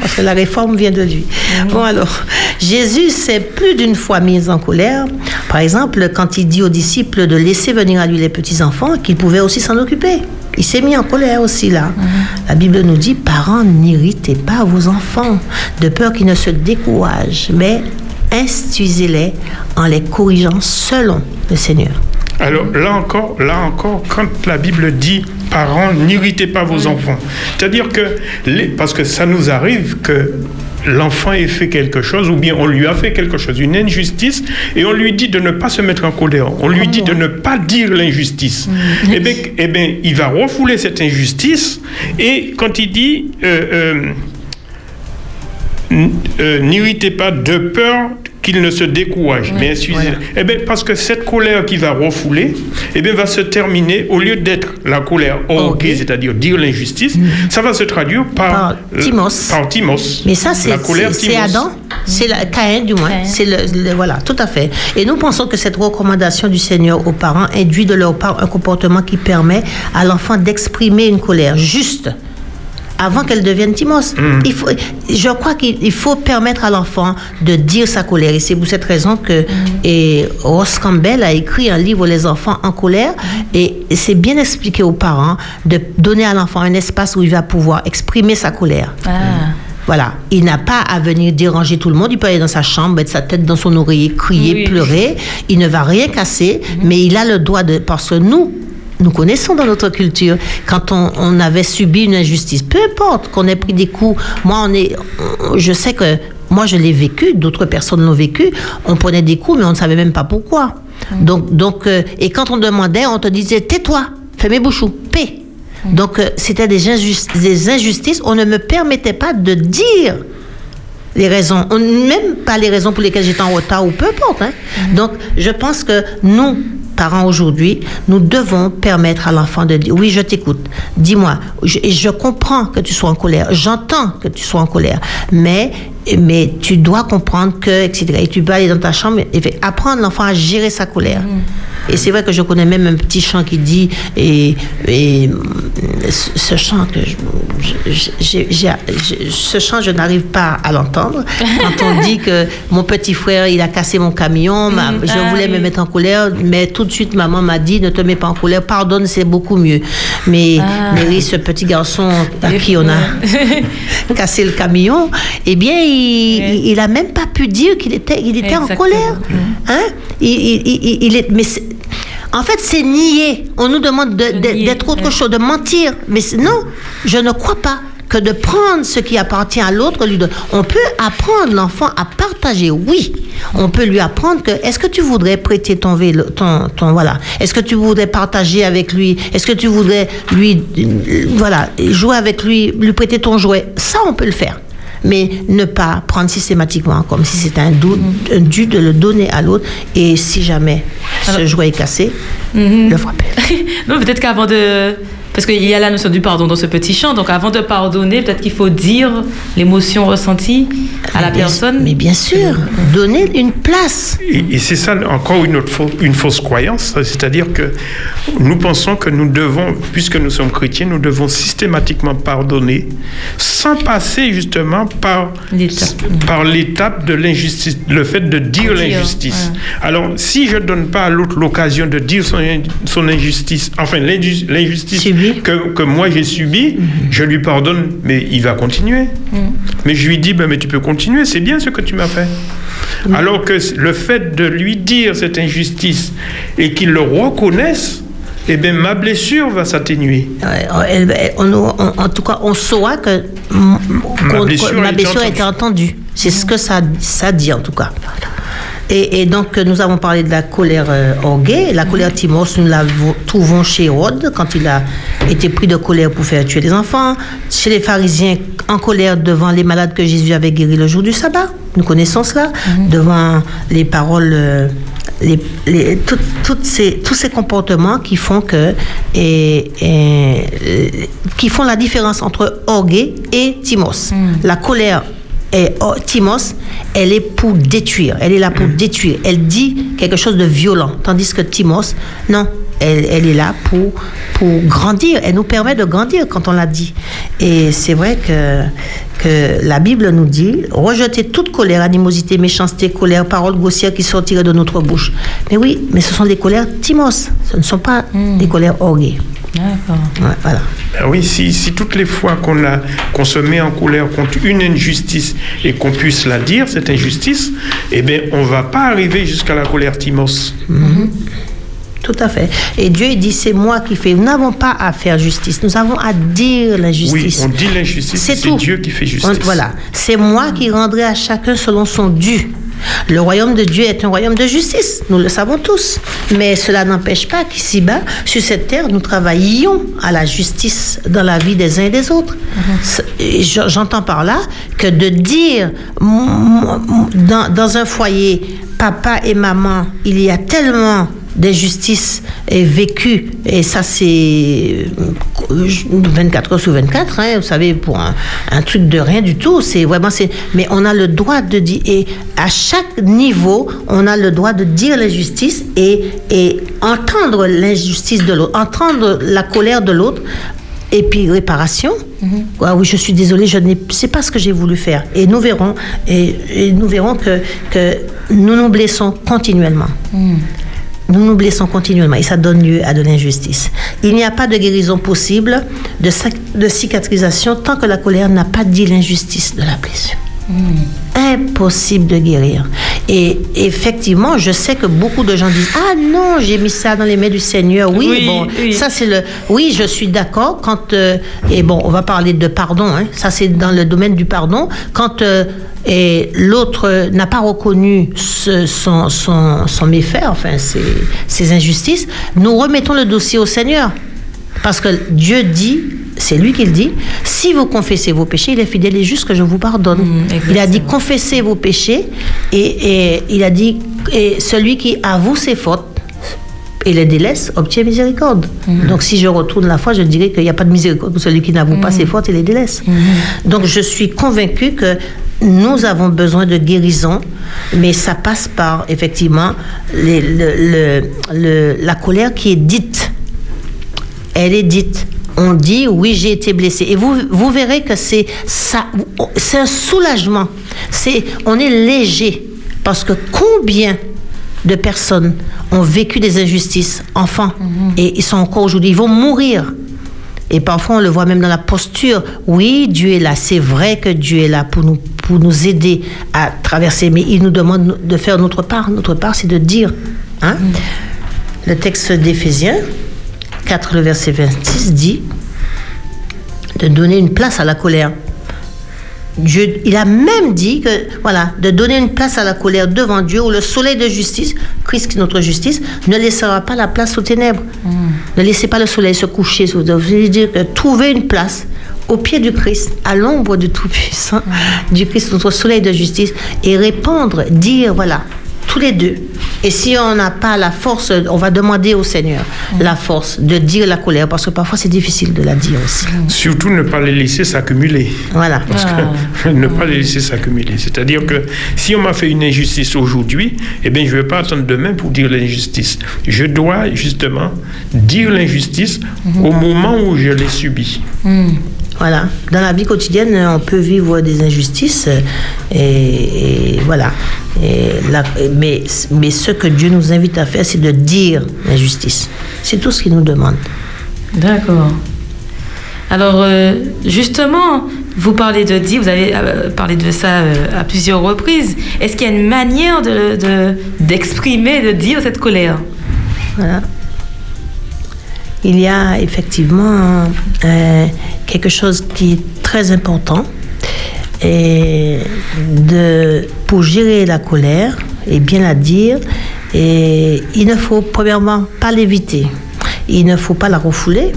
Parce que la réforme vient de lui. Bon, alors, Jésus s'est plus d'une fois mis en colère. Par exemple, quand il dit aux disciples de laisser venir à lui les petits-enfants, qu'ils pouvaient aussi s'en occuper. Il s'est mis en colère aussi là. La Bible nous dit, parents, n'irritez pas vos enfants, de peur qu'ils ne se découragent, mais instruisez-les en les corrigeant selon le Seigneur. Alors là encore, là encore, quand la Bible dit parents, n'irritez pas vos enfants, c'est-à-dire que les- parce que ça nous arrive que l'enfant ait fait quelque chose ou bien on lui a fait quelque chose, une injustice, et on lui dit de ne pas se mettre en colère. On lui dit de ne pas dire l'injustice. Eh bien, eh bien, il va refouler cette injustice et quand il dit euh, euh, euh, n'irritez pas de peur qu'il ne se décourage. Mais excusez eh bien, parce que cette colère qui va refouler, eh bien, va se terminer, au lieu d'être la colère orguée, c'est-à-dire dire l'injustice, ça va se traduire par, Par euh, Timos. par Timos. Mais ça, c'est la colère c'est-. Adam, c'est la Caïn du moins. Caïn. C'est le, le- voilà, tout à fait. Et nous pensons que cette recommandation du Seigneur aux parents induit de leur part un comportement qui permet à l'enfant d'exprimer une colère juste avant qu'elle devienne timos. Il faut, je crois qu'il il faut permettre à l'enfant de dire sa colère. Et c'est pour cette raison que et Ross Campbell a écrit un livre Les enfants en colère. Et c'est bien expliqué aux parents de donner à l'enfant un espace où il va pouvoir exprimer sa colère. Ah. Voilà, il n'a pas à venir déranger tout le monde. Il peut aller dans sa chambre, mettre sa tête dans son oreiller, crier, Oui. pleurer. Il ne va rien casser, mais il a le droit de. Parce que nous, nous connaissons dans notre culture, quand on, on avait subi une injustice, peu importe qu'on ait pris des coups, moi, on est, je sais que moi, je l'ai vécu, d'autres personnes l'ont vécu. On prenait des coups, mais on ne savait même pas pourquoi. Donc, donc euh, et quand on demandait, on te disait tais-toi, fais mes bouchons, paix. Donc, euh, c'était des, injus- des injustices. On ne me permettait pas de dire les raisons, on- même pas les raisons pour lesquelles j'étais en retard ou peu importe. hein. Donc, je pense que nous, aujourd'hui, nous devons permettre à l'enfant de dire oui, je t'écoute. Dis-moi, je, je comprends que tu sois en colère, j'entends que tu sois en colère, mais mais tu dois comprendre que etc. Et tu peux aller dans ta chambre et apprendre l'enfant à gérer sa colère. Et c'est vrai que je connais même un petit chant qui dit et, et ce chant que je, ce chant je n'arrive pas à l'entendre. Quand on dit que mon petit frère il a cassé mon camion ma- Mm, je ah voulais me oui. mettre en colère mais tout de suite maman m'a dit ne te mets pas en colère pardonne c'est beaucoup mieux. Mais Ah. Mary ce petit garçon à qui on a cassé le camion eh bien il, Ouais. il, il a même pas pu dire qu'il était il était en colère hein. Il, il- il- il est mais en fait, c'est nier. On nous demande de- d'être autre ouais. chose, de mentir. Mais non, je ne crois pas que de prendre ce qui appartient à l'autre. On peut apprendre l'enfant à partager, oui. On peut lui apprendre que est-ce que tu voudrais prêter ton vélo, ton, ton voilà. Est-ce que tu voudrais partager avec lui? Est-ce que tu voudrais lui, euh, voilà, jouer avec lui, lui prêter ton jouet? Ça, on peut le faire. Mais ne pas prendre systématiquement comme si c'était un, un dû de le donner à l'autre. Et si jamais ce jouet est cassé, le frapper. non, peut-être qu'avant de. Parce qu'il y a la notion du pardon dans ce petit chant, donc avant de pardonner, peut-être qu'il faut dire l'émotion ressentie à la bien- personne. Mais bien sûr, donner une place. Et, et c'est ça encore une, autre fausse, une fausse croyance, c'est-à-dire que nous pensons que nous devons, puisque nous sommes chrétiens, nous devons systématiquement pardonner sans passer justement par L'étape. par l'étape de l'injustice, le fait de dire l'injustice. Alors, si je donne pas à l'autre l'occasion de dire son, son injustice, enfin l'inju- l'injustice Subie. Que, que moi j'ai subie, je lui pardonne, mais il va continuer. Mais je lui dis, ben, mais tu peux continuer, c'est bien ce que tu m'as fait. Alors que le fait de lui dire cette injustice et qu'il le reconnaisse, eh bien, ma blessure va s'atténuer. Ouais, on- en tout cas, on saura que blessure ma blessure a été entendue. C'est ce que ça, ça dit en tout cas. Et, et donc, nous avons parlé de la colère euh, orguée. La colère timos, nous la vo- trouvons chez Hérode, quand il a été pris de colère pour faire tuer les enfants. Chez les pharisiens, en colère devant les malades que Jésus avait guéris le jour du sabbat. Nous connaissons cela. Devant les paroles, euh, les, les- tout- toutes ces, tous ces comportements qui font que, et, et, euh, qui font la différence entre orgueil et timos. La colère et oh, Timos, elle est pour détruire. Elle est là pour détruire. Elle dit quelque chose de violent. Tandis que Timos, non, elle, elle est là pour, pour grandir. Elle nous permet de grandir quand on l'a dit. Et c'est vrai que, que la Bible nous dit rejetez toute colère, animosité, méchanceté, colère, paroles grossières qui sortiraient de notre bouche. Mais oui, mais ce sont des colères Timos. Ce ne sont pas des colères orguées. D'accord. Ouais, voilà. Ah Oui, si, si toutes les fois qu'on se met en colère contre une injustice et qu'on puisse la dire, cette injustice, eh bien, on ne va pas arriver jusqu'à la colère timos. Tout à fait. Et Dieu il dit, c'est moi qui fais. Nous n'avons pas à faire justice. Nous avons à dire Oui, l'injustice. on dit l'injustice, C'est. Dieu qui fait On- justice. voilà. C'est moi qui rendrai à chacun selon son dû. Le royaume de Dieu est un royaume de justice, nous le savons tous. Mais cela n'empêche pas qu'ici-bas, sur cette terre, nous travaillions à la justice dans la vie des uns et des autres. Je- J'entends par là que de dire dans un foyer, papa et maman, il y a tellement d'injustice est vécue et ça c'est euh, 24 heures sur 24 hein, vous savez pour un, un truc de rien du tout c'est vraiment c'est mais on a le droit de dire et à chaque niveau on a le droit de dire l'injustice et et entendre l'injustice de l'autre entendre la colère de l'autre et puis réparation. Ah oui, je suis désolée, je ne sais pas ce que j'ai voulu faire. Et nous verrons, et, et nous verrons que, que nous nous blessons continuellement. Nous nous blessons continuellement et ça donne lieu à de l'injustice. Il n'y a pas de guérison possible, de, cicatrisation, tant que la colère n'a pas dit l'injustice de la blessure. Impossible de guérir. Et effectivement, je sais que beaucoup de gens disent Ah non, j'ai mis ça dans les mains du Seigneur. Oui, Oui, bon, oui. ça c'est le. Oui, je suis d'accord. Quand euh, et bon, on va parler de pardon. hein. Ça c'est dans le domaine du pardon. Quand euh, et l'autre n'a pas reconnu ce- son, son, son méfait, enfin ses, ses injustices, nous remettons le dossier au Seigneur. Parce que Dieu dit, c'est lui qui le dit, si vous confessez vos péchés, il est fidèle et juste que je vous pardonne. Mm, il a dit confessez vos péchés et, et il a dit et celui qui avoue ses fautes et les délaisse obtient miséricorde. Donc si je retourne la foi, je dirais qu'il n'y a pas de miséricorde pour celui qui n'avoue pas ses fautes et les délaisse. Donc je suis convaincue que nous avons besoin de guérison, mais ça passe par effectivement les- le- le- le- la colère qui est dite elle est dite. On dit oui, j'ai été blessé. Et vous, vous verrez que c'est ça, c'est un soulagement. C'est, on est léger parce que combien de personnes ont vécu des injustices, enfants, et ils sont encore aujourd'hui, ils vont mourir. Et parfois, on le voit même dans la posture. Oui, Dieu est là. C'est vrai que Dieu est là pour nous, pour nous aider à traverser. Mais il nous demande de faire notre part. Notre part, c'est de dire. Hein? Le texte d'Éphésiens 4, le verset 26 dit de donner une place à la colère. Dieu, il a même dit que, voilà, de donner une place à la colère devant Dieu, où le soleil de justice, Christ qui est notre justice, ne laissera pas la place aux ténèbres. Ne laissez pas le soleil se coucher sur vous. Veux dire que trouver une place au pied du Christ, à l'ombre du Tout-Puissant, du Christ, notre soleil de justice, et répondre, dire, voilà, tous les deux. Et si on n'a pas la force, on va demander au Seigneur la force de dire la colère, parce que parfois c'est difficile de la dire aussi. Surtout ne pas les laisser s'accumuler. Voilà. Parce que ne pas les laisser s'accumuler. C'est-à-dire que si on m'a fait une injustice aujourd'hui, eh bien, je ne vais pas attendre demain pour dire l'injustice. Je dois justement dire l'injustice au moment où je l'ai subie. Voilà. Dans la vie quotidienne, on peut vivre des injustices euh, et, et voilà. Et la- mais, mais ce que Dieu nous invite à faire, c'est de dire l'injustice. C'est tout ce qu'il nous demande. D'accord. Alors, euh, justement, vous parlez de dire, vous avez euh, parlé de ça euh, à plusieurs reprises. Est-ce qu'il y a une manière de- de- d'exprimer, de, dire cette colère? Voilà. Il y a effectivement euh, quelque chose qui est très important. Et de, pour gérer la colère et bien la dire, et il ne faut premièrement pas l'éviter. Il ne faut pas la refouler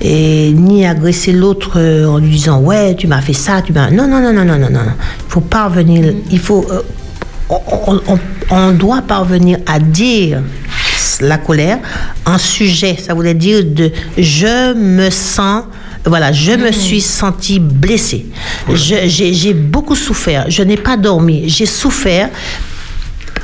et ni agresser l'autre en lui disant ouais tu m'as fait ça tu m'as non non non non non non non il faut parvenir il faut euh, on doit parvenir à dire la colère en sujet. Ça voulait dire de je me sens. Voilà, je me suis sentie blessée. J'ai beaucoup souffert. Je n'ai pas dormi. J'ai souffert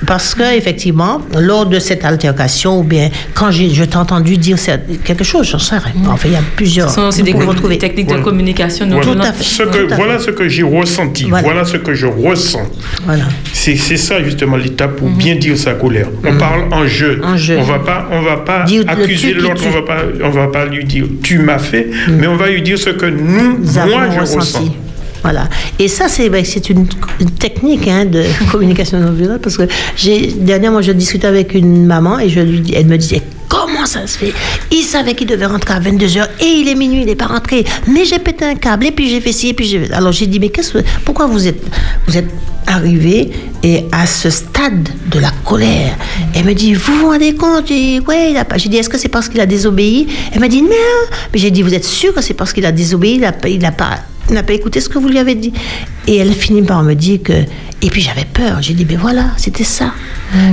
parce que effectivement, lors de cette altercation, ou bien quand j'ai- je t'ai entendu dire cette- quelque chose, j'en sais rien. Enfin, il y a plusieurs. Ce sont aussi nous des, pouvons des trouver. techniques Voilà. de communication. Voilà, Tout à venons- fait. ce que, Tout à voilà fait. ce que j'ai ressenti, Voilà. voilà. ce que je ressens. Voilà. C'est c'est ça justement l'étape pour bien dire sa colère. On parle en jeu. En jeu. On va pas, on va pas Dire accuser l'autre. On va pas, on va pas lui dire tu m'as fait, mais on va lui dire ce que nous, nous moi, je ressenti. ressens. Voilà. Et ça, c'est ben, une, technique hein, de communication non violente parce que dernièrement, je discutais avec une maman et elle me disait comment ça se fait? Il savait qu'il devait rentrer à 22h et il est minuit, il n'est pas rentré. Mais j'ai pété un câble et puis j'ai fait ci et puis j'ai... Alors j'ai dit, mais. Pourquoi vous êtes, vous êtes arrivé et à ce stade de la colère? Elle me dit, vous vous rendez compte? J'ai dit, ouais, il a pas... J'ai dit, est-ce que c'est parce qu'il a désobéi? Elle m'a dit, non. Mais j'ai dit, vous êtes sûr que c'est parce qu'il a désobéi Il n'a pas... N'a pas écouté ce que vous lui avez dit. Et elle finit par me dire que. Et puis j'avais peur. J'ai dit, ben voilà, c'était ça.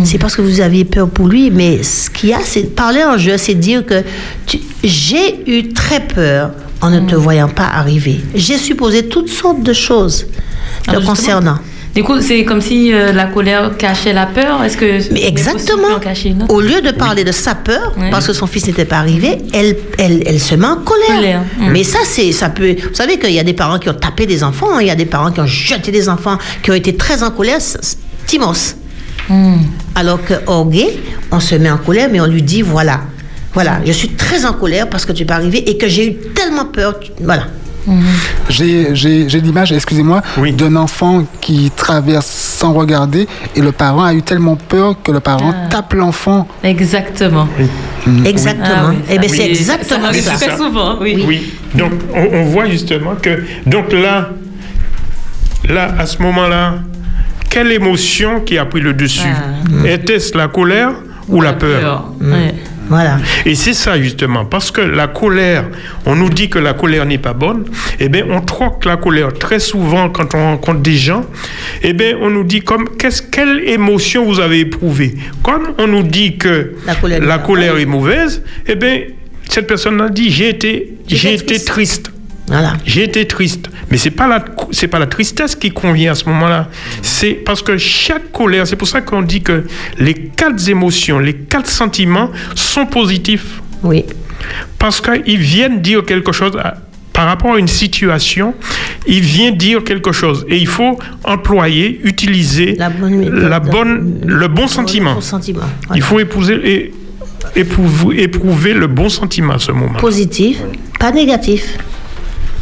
C'est parce que vous aviez peur pour lui. Mais ce qu'il y a, c'est parler en jeu, c'est dire que tu- j'ai eu très peur en ne te voyant pas arriver. J'ai supposé toutes sortes de choses te Alors, justement, concernant. Du coup, c'est comme si euh, la colère cachait la peur. Est-ce que Mais exactement. une Au lieu de parler de sa peur, Oui. parce que son fils n'était pas arrivé, elle, elle, elle se met en colère. Colère. Mais ça, c'est, ça peut. Vous savez qu'il y a des parents qui ont tapé des enfants, hein, il y a des parents qui ont jeté des enfants, qui ont été très en colère. Timos. Mm. Alors que Orgué, on se met en colère, mais on lui dit voilà, voilà, je suis très en colère parce que tu n'es pas arrivé et que j'ai eu tellement peur. tu- Voilà. J'ai j'ai- j'ai l'image, excusez-moi, Oui. d'un enfant qui traverse sans regarder et le parent a eu tellement peur que le parent Ah. tape l'enfant. Exactement. Exactement. Ah oui, Eh bien, c'est oui, exactement ça. ça. Ça souvent, oui. Oui. Donc, on, on voit justement que. Donc là, là, à ce moment-là, quelle émotion qui a pris le dessus? Ah. Était-ce la colère ou la peur? Ouais. Voilà. Et c'est ça justement, parce que la colère, on nous dit que la colère n'est pas bonne, eh bien on troque la colère très souvent quand on rencontre des gens, eh bien on nous dit comme, qu'est-ce, quelle émotion vous avez éprouvée? Quand on nous dit que La colère est mauvaise, eh bien cette personne a dit, j'ai été, j'ai été triste. triste. Voilà. J'ai été triste, mais c'est pas la c'est pas la tristesse qui convient à ce moment-là. C'est parce que chaque colère, c'est pour ça qu'on dit que les quatre émotions, les quatre sentiments sont positifs Oui. parce qu'ils viennent dire quelque chose à- par rapport à une situation. Ils viennent dire quelque chose et il faut employer, utiliser La bonne méthode. la bonne, le bon Le sentiment. bon sentiment. Il faut épouser et éprouver, éprouver le bon sentiment à ce moment. positif, pas négatif.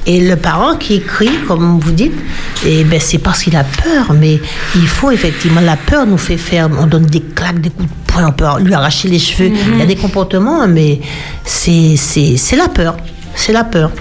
Et le parent qui crie, comme vous dites, eh ben c'est parce qu'il a peur. Mais il faut effectivement, la peur nous fait faire, on donne des claques, des coups de poing, on peut lui arracher les cheveux. Il y a des comportements, mais c'est c'est c'est la peur. C'est la peur.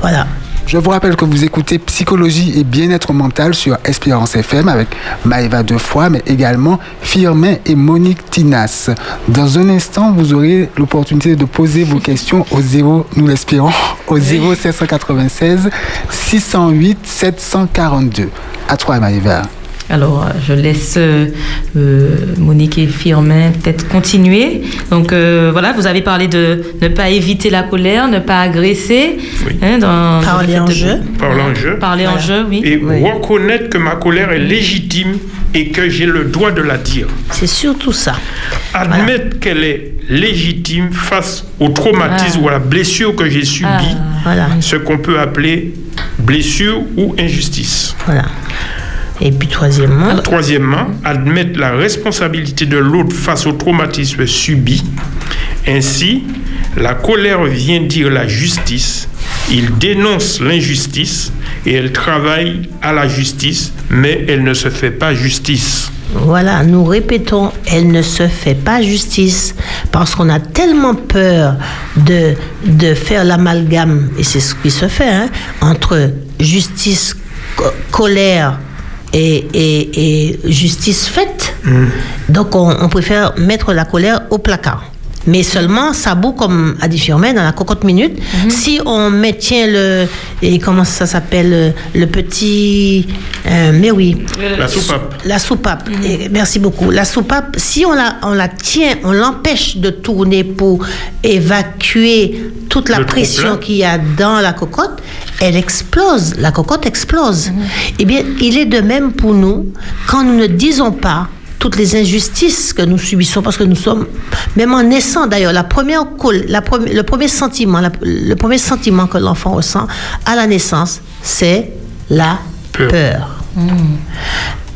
Voilà. Je vous rappelle que vous écoutez Psychologie et bien-être mental sur Espérance FM avec Maëva Defoy, mais également Firmin et Monique Tinas. Dans un instant, vous aurez l'opportunité de poser vos questions au 0, nous l'espérons, au 0 796 608 742. À toi, Maëva. Alors, euh, je laisse euh, euh, Monique et Firmin peut-être continuer. Donc, euh, voilà, vous avez parlé de ne pas éviter la colère, ne pas agresser. Oui. hein, dans- Parler en de- jeu. Parler en jeu. Parler en jeu, oui. Et Oui. reconnaître que ma colère est légitime et que j'ai le droit de la dire. C'est surtout ça. Admettre qu'elle est légitime face au traumatisme Ah. ou à la blessure que j'ai subie, Ah. Voilà. ce qu'on peut appeler blessure ou injustice. Voilà. Et puis troisièmement, Troisièmement, admettre la responsabilité de l'autre face au traumatisme subi. Ainsi, la colère vient dire la justice, il dénonce l'injustice et elle travaille à la justice, mais elle ne se fait pas justice. Voilà, nous répétons, elle ne se fait pas justice parce qu'on a tellement peur de, de faire l'amalgame, et c'est ce qui se fait, hein, entre justice, co- colère et, et- et justice faite. Donc on, on préfère mettre la colère au placard. Mais seulement, ça bout, comme a dit Firmin, dans la cocotte minute. Si on maintient le. Et comment ça s'appelle Le petit. euh, mais oui. La soupape. La soupape, Et merci beaucoup. La soupape, si on la, on la tient, on l'empêche de tourner pour évacuer toute la Le pression qu'il y a dans la cocotte, elle explose. La cocotte explose. Eh bien, il est de même pour nous quand nous ne disons pas toutes les injustices que nous subissons parce que nous sommes, même en naissant d'ailleurs, la première la le premier sentiment, la- le premier sentiment que l'enfant ressent à la naissance, c'est la Peur. peur.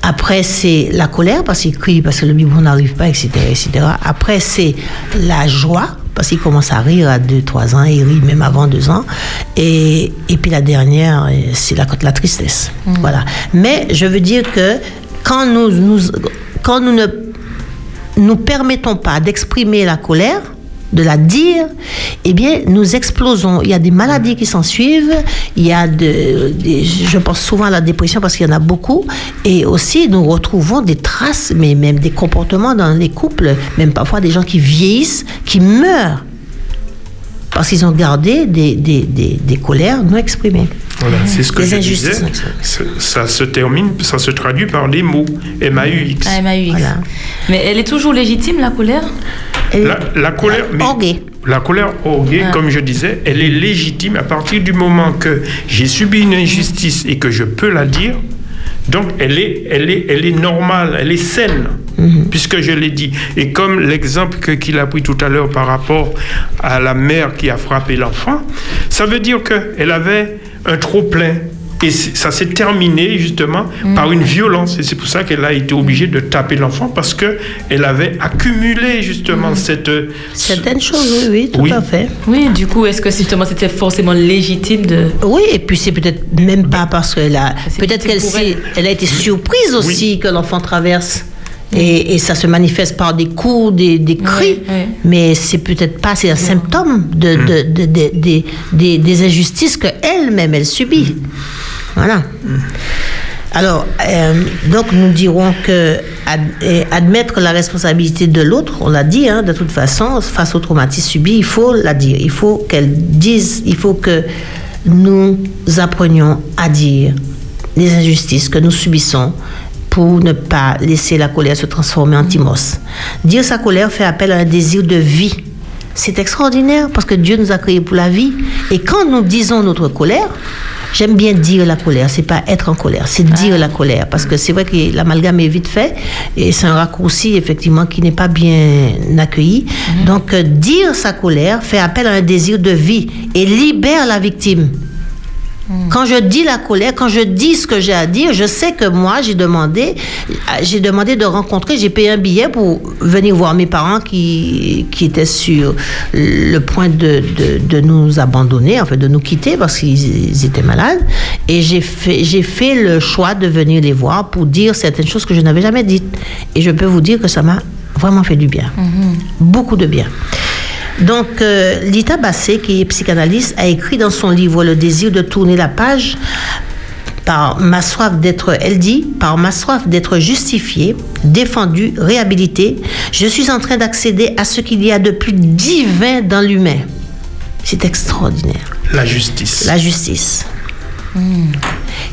Après, c'est la colère parce qu'il crie, parce que le biberon n'arrive pas, etc., etc. Après, c'est la joie parce qu'il commence à rire à 2, 3 ans, il rit même avant 2 ans. Et, et puis la dernière, euh, c'est la, la tristesse. Voilà. Mais je veux dire que quand nous, nous, quand nous ne nous permettons pas d'exprimer la colère, de la dire, eh bien, nous explosons. Il y a des maladies qui s'en suivent. Il y a de, je pense souvent à la dépression parce qu'il y en a beaucoup. Et aussi, nous retrouvons des traces, mais même des comportements dans les couples, même parfois des gens qui vieillissent, qui meurent parce qu'ils ont gardé des, des, des, des colères non exprimées. Voilà, c'est ce que Des je injustices disais. non exprimées. Ça, ça se termine, ça se traduit par des mots. M-A-U-X. Ah, MAUX. Voilà. Mais elle est toujours légitime, la colère? La, la colère, mais Orguée. la colère orguée, Ah. comme je disais, elle est légitime à partir du moment que j'ai subi une injustice et que je peux la dire. Donc elle est, elle est, elle est normale, elle est saine, puisque je l'ai dit. Et comme l'exemple que- qu'il a pris tout à l'heure par rapport à la mère qui a frappé l'enfant, ça veut dire qu'elle avait un trop plein. Et ça s'est terminé justement par une violence. Et c'est pour ça qu'elle a été obligée de taper l'enfant parce que elle avait accumulé justement cette. Certaines choses, oui, oui, tout Oui. à fait. Oui, du coup, est-ce que justement c'était forcément légitime de. Oui, et puis c'est peut-être même pas parce qu'elle a. Peut-être qu'elle elle a été surprise aussi que l'enfant traverse. Et, et ça se manifeste par des coups, des, des cris, oui. mais c'est peut-être pas, c'est un symptôme de, Mm. de- de- de- des- injustices qu'elle-même elle subit. Voilà. Alors, euh, donc nous dirons que ad- et admettre la responsabilité de l'autre, on l'a dit, hein, de toute façon, face au traumatisme subi, il faut la dire. Il faut qu'elle dise, il faut que nous apprenions à dire les injustices que nous subissons pour ne pas laisser la colère se transformer en timos. Dire sa colère fait appel à un désir de vie. C'est extraordinaire parce que Dieu nous a créés pour la vie. Et quand nous disons notre colère, j'aime bien dire la colère, c'est pas être en colère, c'est dire la colère. Parce que c'est vrai que l'amalgame est vite fait et c'est un raccourci effectivement qui n'est pas bien accueilli. Donc euh, dire sa colère fait appel à un désir de vie et libère la victime. Quand je dis la colère, quand je dis ce que j'ai à dire, je sais que moi, j'ai demandé, j'ai demandé de rencontrer, j'ai payé un billet pour venir voir mes parents qui, qui étaient sur le point de, de, de nous abandonner, en fait, de nous quitter parce qu'ils ils étaient malades. Et j'ai fait, j'ai fait le choix de venir les voir pour dire certaines choses que je n'avais jamais dites. Et je peux vous dire que ça m'a vraiment fait du bien. Beaucoup de bien. Donc, euh, Lita Bassé, qui est psychanalyste, a écrit dans son livre Le désir de tourner la page par ma soif d'être, elle dit, par ma soif d'être justifiée, défendue, réhabilitée, je suis en train d'accéder à ce qu'il y a de plus divin dans l'humain. C'est extraordinaire. La justice. La justice.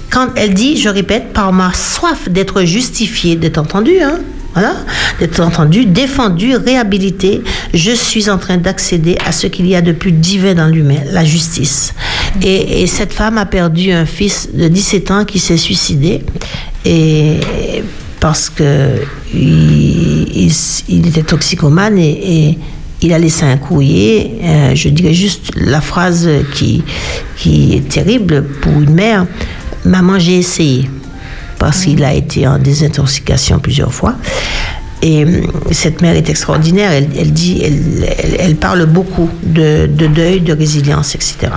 Quand elle dit, je répète, par ma soif d'être justifiée, d'être entendue, hein, d'être entendue, défendue, réhabilitée, je suis en train d'accéder à ce qu'il y a de plus divin dans l'humain, la justice. Et, et cette femme a perdu un fils de 17 ans qui s'est suicidé. Et parce que il, était toxicomane et, et il a laissé un courrier, euh, je dirais juste la phrase qui, qui est terrible pour une mère, Maman, j'ai essayé, parce qu'il a été en désintoxication plusieurs fois. Et hum, cette mère est extraordinaire, elle, dit, elle, parle beaucoup de, de deuil, de résilience, etc.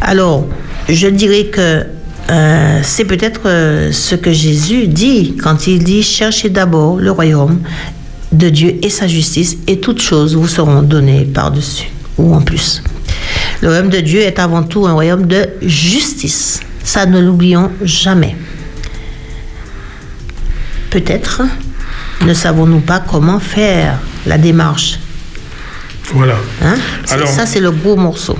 Alors, je dirais que euh, c'est peut-être euh, ce que Jésus dit quand il dit cherchez d'abord le royaume de Dieu et sa justice, et toutes choses vous seront données par-dessus ou en plus. Le royaume de Dieu est avant tout un royaume de justice. Ça, ne l'oublions jamais. Peut-être ne savons-nous pas comment faire la démarche. Voilà. Hein Alors- ça, c'est le gros morceau.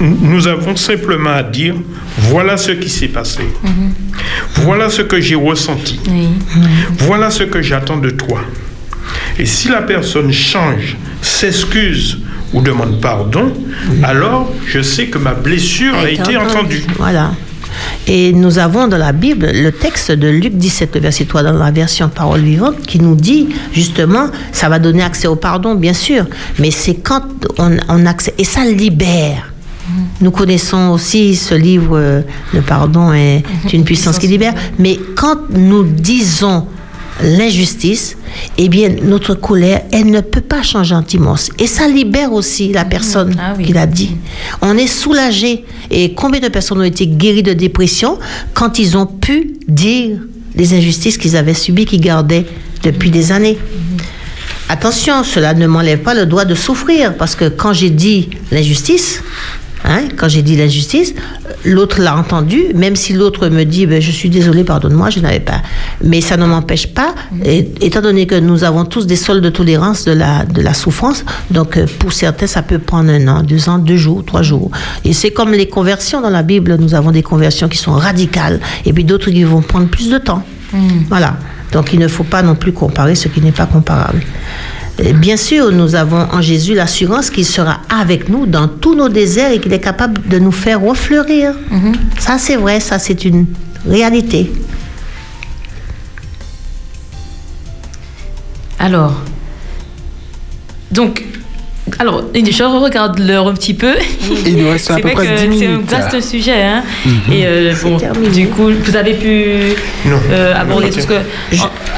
Nous avons simplement à dire voilà ce qui s'est passé. Voilà ce que j'ai ressenti. Oui. Voilà ce que j'attends de toi. Et si la personne change, s'excuse ou demande pardon, alors je sais que ma blessure a été entendue. Voilà. Et nous avons dans la Bible le texte de Luc 17, le verset 3, dans la version parole vivante, qui nous dit justement, ça va donner accès au pardon, bien sûr, mais c'est quand on, on accède, et ça libère. Nous connaissons aussi ce livre, euh, Le pardon est une puissance qui libère, mais quand nous disons l'injustice, eh bien, notre colère, elle ne peut pas changer en timos. Et ça libère aussi la personne Ah oui. qui l'a dit. On est soulagé. Et combien de personnes ont été guéries de dépression quand ils ont pu dire les injustices qu'ils avaient subies, qu'ils gardaient depuis des années? Attention, cela ne m'enlève pas le droit de souffrir, parce que quand j'ai dit l'injustice, hein, quand j'ai dit l'injustice, l'autre l'a entendu, même si l'autre me dit ben, je suis désolé, pardonne-moi, je n'avais pas. Mais ça ne m'empêche pas, et- étant donné que nous avons tous des soldes de tolérance de la, de la souffrance, donc euh, pour certains, ça peut prendre un an, deux ans, deux jours, trois jours. Et c'est comme les conversions dans la Bible, nous avons des conversions qui sont radicales, et puis d'autres qui vont prendre plus de temps. Voilà. Donc il ne faut pas non plus comparer ce qui n'est pas comparable. Et Bien sûr, nous avons en Jésus l'assurance qu'il sera avec nous dans tous nos déserts et qu'il est capable de nous faire refleurir. Ça, c'est vrai, ça, c'est une réalité. Alors, donc, alors, je regarde l'heure un petit peu. Il nous reste à peu près que 10 c'est un minutes. vaste sujet. Hein? Et euh, bon, terminé. du coup, vous avez pu Non. euh, aborder tout ce que.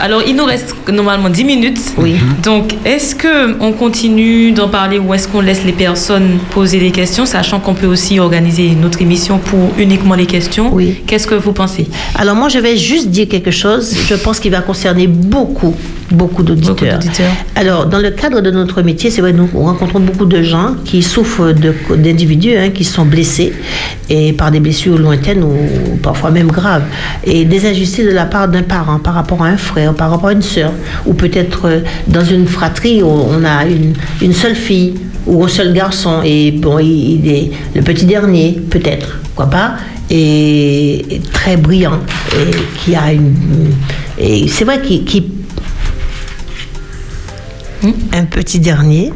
Alors, il nous reste normalement 10 minutes. Oui. Donc, est-ce que on continue d'en parler ou est-ce qu'on laisse les personnes poser des questions, sachant qu'on peut aussi organiser une autre émission pour uniquement les questions? Oui. Qu'est-ce que vous pensez? Alors moi, je vais juste dire quelque chose, je pense qu'il va concerner beaucoup, beaucoup d'auditeurs. Beaucoup d'auditeurs. Alors, dans le cadre de notre métier, c'est vrai, nous rencontrons beaucoup de gens qui souffrent d'individus hein, qui sont blessés, et par des blessures lointaines ou parfois même graves, et des injustices de la part d'un parent par rapport à un frère, par rapport à une sœur, ou peut-être euh, dans une fratrie où on a une, une seule fille ou un seul garçon, et bon, il, est le petit dernier, peut-être, pourquoi pas, et, et très brillant, et qui a une... Et c'est vrai qu'il qu'il un petit dernier.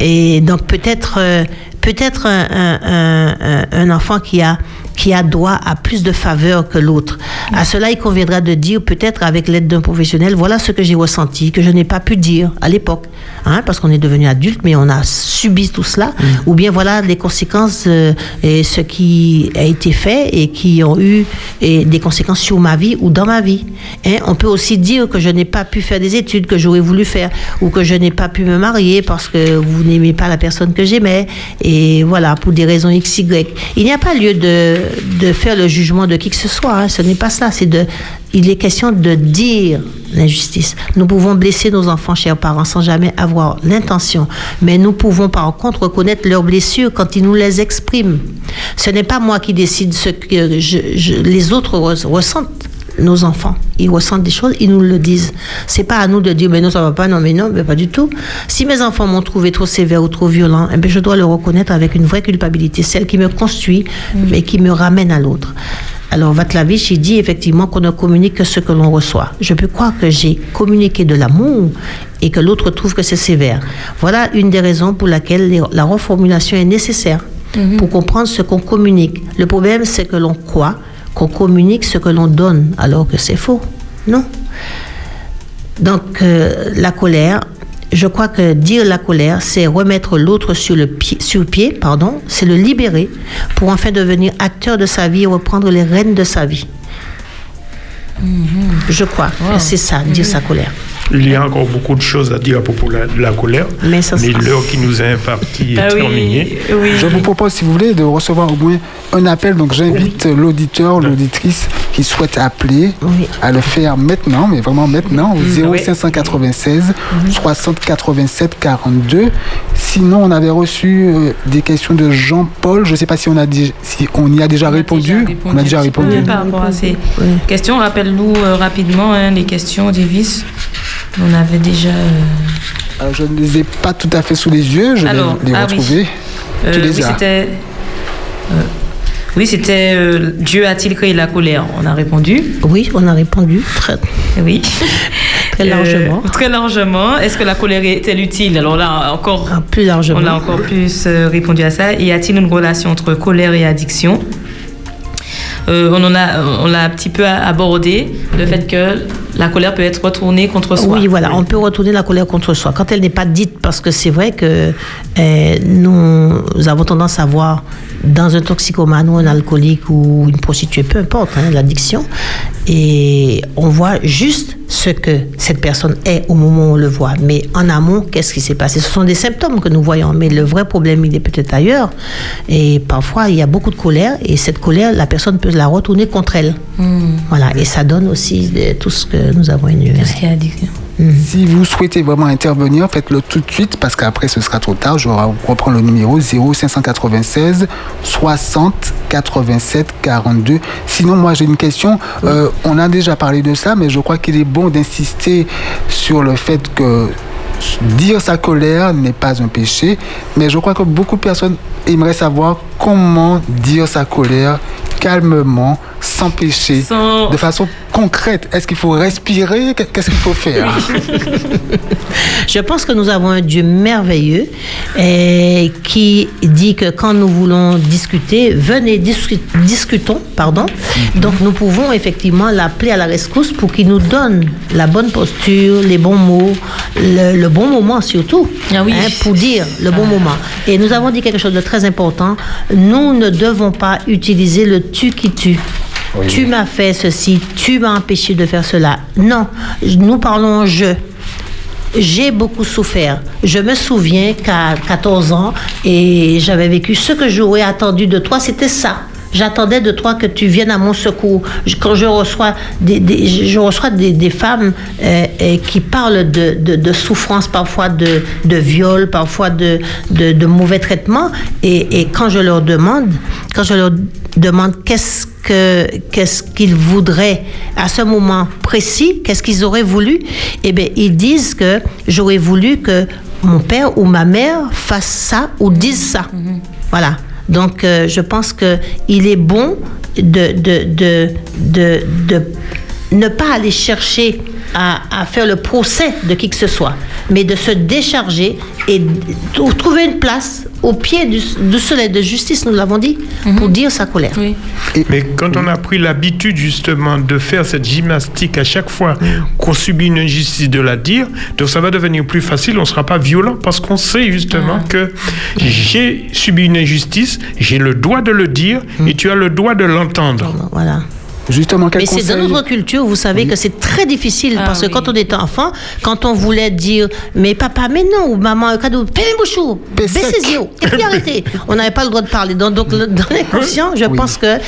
Et donc peut-être euh, peut-être un enfant qui a qui a droit à plus de faveurs que l'autre. À cela, il conviendra de dire, peut-être avec l'aide d'un professionnel, voilà ce que j'ai ressenti, que je n'ai pas pu dire à l'époque, hein, parce qu'on est devenu adulte, mais on a subi tout cela, ou bien voilà les conséquences euh, et ce qui a été fait et qui ont eu et des conséquences sur ma vie ou dans ma vie. On peut aussi dire que je n'ai pas pu faire des études que j'aurais voulu faire, ou que je n'ai pas pu me marier parce que vous n'aimez pas la personne que j'aimais, et voilà, pour des raisons X, Y. Il n'y a pas lieu de, de faire le jugement de qui que ce soit, hein, ce n'est pas ça, c'est de... Il est question de dire l'injustice. Nous pouvons blesser nos enfants, chers parents, sans jamais avoir l'intention. Mais nous pouvons par contre reconnaître leurs blessures quand ils nous les expriment. Ce n'est pas moi qui décide ce que les autres res- ressentent nos enfants. Ils ressentent des choses, ils nous le disent. C'est pas à nous de dire, mais non, ça va pas, non, mais non, mais pas du tout. Si mes enfants m'ont trouvé trop sévère ou trop violent, eh bien, je dois le reconnaître avec une vraie culpabilité, celle qui me construit, mais qui me ramène à l'autre. Alors, Vatlavich, il dit effectivement qu'on ne communique que ce que l'on reçoit. Je peux croire que j'ai communiqué de l'amour et que l'autre trouve que c'est sévère. Voilà une des raisons pour laquelle les- la reformulation est nécessaire pour comprendre ce qu'on communique. Le problème, c'est que l'on croit qu'on communique ce que l'on donne, alors que c'est faux. Non? Donc, euh, la colère, je crois que dire la colère, c'est remettre l'autre sur le pied, sur pied, pardon, c'est le libérer pour enfin devenir acteur de sa vie et reprendre les rênes de sa vie. Je crois que c'est ça, dire sa colère. Il y a encore beaucoup de choses à dire à propos de la, de la colère, Mais l'heure qui nous est impartie est Ah oui, terminée. oui. Je vous propose, si vous voulez, de recevoir au moins un appel. Donc, j'invite l'auditeur, l'auditrice qui souhaite appeler Oui. à le faire maintenant, mais vraiment maintenant, au Mm, oui. 0596 60 87 42. Sinon, on avait reçu euh, des questions de Jean-Paul. Je ne sais pas si on, a dit, si on y a déjà On a répondu. déjà On a déjà répondu. Par rapport à ces questions, rappelle-nous euh, rapidement hein, les questions, Davis. On avait déjà. euh, Euh, je ne les ai pas tout à fait sous les yeux. Je Alors, vais les ah oui. retrouver. euh, Tu les oui, as. c'était. euh, oui, c'était euh, Dieu a-t-il créé la colère? On a répondu. Oui, on a répondu très, Oui. très largement. Euh, très largement. Est-ce que la colère est-elle utile? Alors là, encore. Ah, plus largement. On a encore plus euh, répondu à ça. Y a-t-il une relation entre colère et addiction? Euh, on en a, on l'a un petit peu abordé, le fait que la colère peut être retournée contre soi. Oui, voilà, on peut retourner la colère contre soi. Quand elle n'est pas dite, parce que c'est vrai que euh, nous avons tendance à voir dans un toxicomane ou un alcoolique ou une prostituée, peu importe, hein, l'addiction, et on voit juste ce que cette personne est au moment où on le voit. Mais en amont, qu'est-ce qui s'est passé? Ce sont des symptômes que nous voyons, mais le vrai problème, il est peut-être ailleurs. Et parfois, il y a beaucoup de colère, et cette colère, la personne peut la retourner contre elle. Voilà, et ça donne aussi de- tout ce que nous avons énuméré. Qu'est-ce qu'il y a addiction Si vous souhaitez vraiment intervenir, faites-le tout de suite parce qu'après ce sera trop tard. Je reprends le numéro 0596 60 87 42. Sinon, moi j'ai une question. Euh, on a déjà parlé de ça, mais je crois qu'il est bon d'insister sur le fait que dire sa colère n'est pas un péché, mais je crois que beaucoup de personnes aimeraient savoir comment dire sa colère calmement, sans péché, de façon concrète. Est-ce qu'il faut respirer? Qu'est-ce qu'il faut faire? Je pense que nous avons un Dieu merveilleux et qui dit que quand nous voulons discuter, venez discutons, pardon. Mhm. Donc nous pouvons effectivement l'appeler à la rescousse pour qu'il nous donne la bonne posture, les bons mots, le, bon moment surtout, ah oui. Hein, pour dire le bon ah. moment. Et nous avons dit quelque chose de très important. Nous ne devons pas utiliser le tu qui tue. Tu m'as fait ceci, tu m'as empêché de faire cela. Non, nous parlons je. J'ai beaucoup souffert. Je me souviens qu'à 14 ans, et j'avais vécu ce que j'aurais attendu de toi, c'était ça. J'attendais de toi que tu viennes à mon secours. Quand je reçois des, je reçois des, femmes euh, qui parlent de, de, souffrance, parfois de, de viol, parfois de, de, mauvais traitements, et, et, quand je leur demande, quand je leur demande qu'est-ce que qu'est-ce qu'ils voudraient à ce moment précis, qu'est-ce qu'ils auraient voulu, eh bien ils disent que j'aurais voulu que mon père ou ma mère fasse ça ou dise ça. Mm-hmm. Voilà. Donc, euh, je pense qu'il est bon de, ne pas aller chercher à, faire le procès de qui que ce soit, mais de se décharger et de trouver une place au pied du, soleil de justice, nous l'avons dit, pour mhm. dire sa colère. Mais quand on a pris l'habitude justement de faire cette gymnastique à chaque fois qu'on subit une injustice, de la dire, donc ça va devenir plus facile, on ne sera pas violent parce qu'on sait justement ah. que j'ai subi une injustice, j'ai le droit de le dire et tu as le droit de l'entendre. Voilà. Justement, Mais c'est dans notre culture, vous savez que c'est très difficile ah parce que quand on était enfant, quand on voulait dire mais papa, mais non, ou maman, cadeau, bouchou, baissez et puis arrêtez. On n'avait pas le droit de parler. Donc, donc dans l'inconscient, je pense que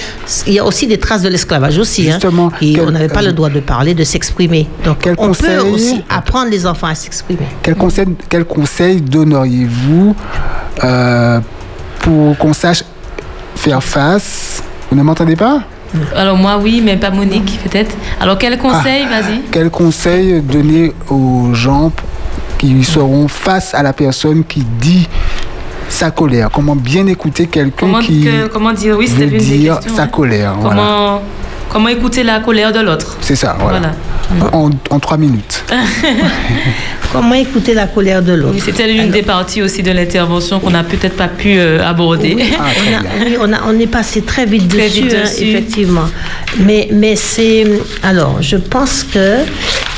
il y a aussi des traces de l'esclavage aussi. Hein. Justement, et on n'avait pas le droit de parler, de s'exprimer. Donc quel on peut aussi apprendre les enfants à s'exprimer. Quel conseil, quel conseil donneriez-vous euh, pour qu'on sache faire face? Vous ne m'entendez pas? Alors moi oui, mais pas Monique peut-être. Alors quel conseil, ah, vas-y Quel conseil donner aux gens qui seront face à la personne qui dit sa colère? Comment bien écouter quelqu'un qui comment dire? Oui, veut dire sa hein. colère Comment comment écouter la colère de l'autre C'est ça. Voilà. En, en, trois minutes. Comment écouter la colère de l'autre C'était l'une des parties aussi de l'intervention qu'on n'a peut-être pas pu euh, aborder. Ah, on, a, on, est passé très vite dessus, hein, effectivement. Mais, mais c'est. Alors, je pense que.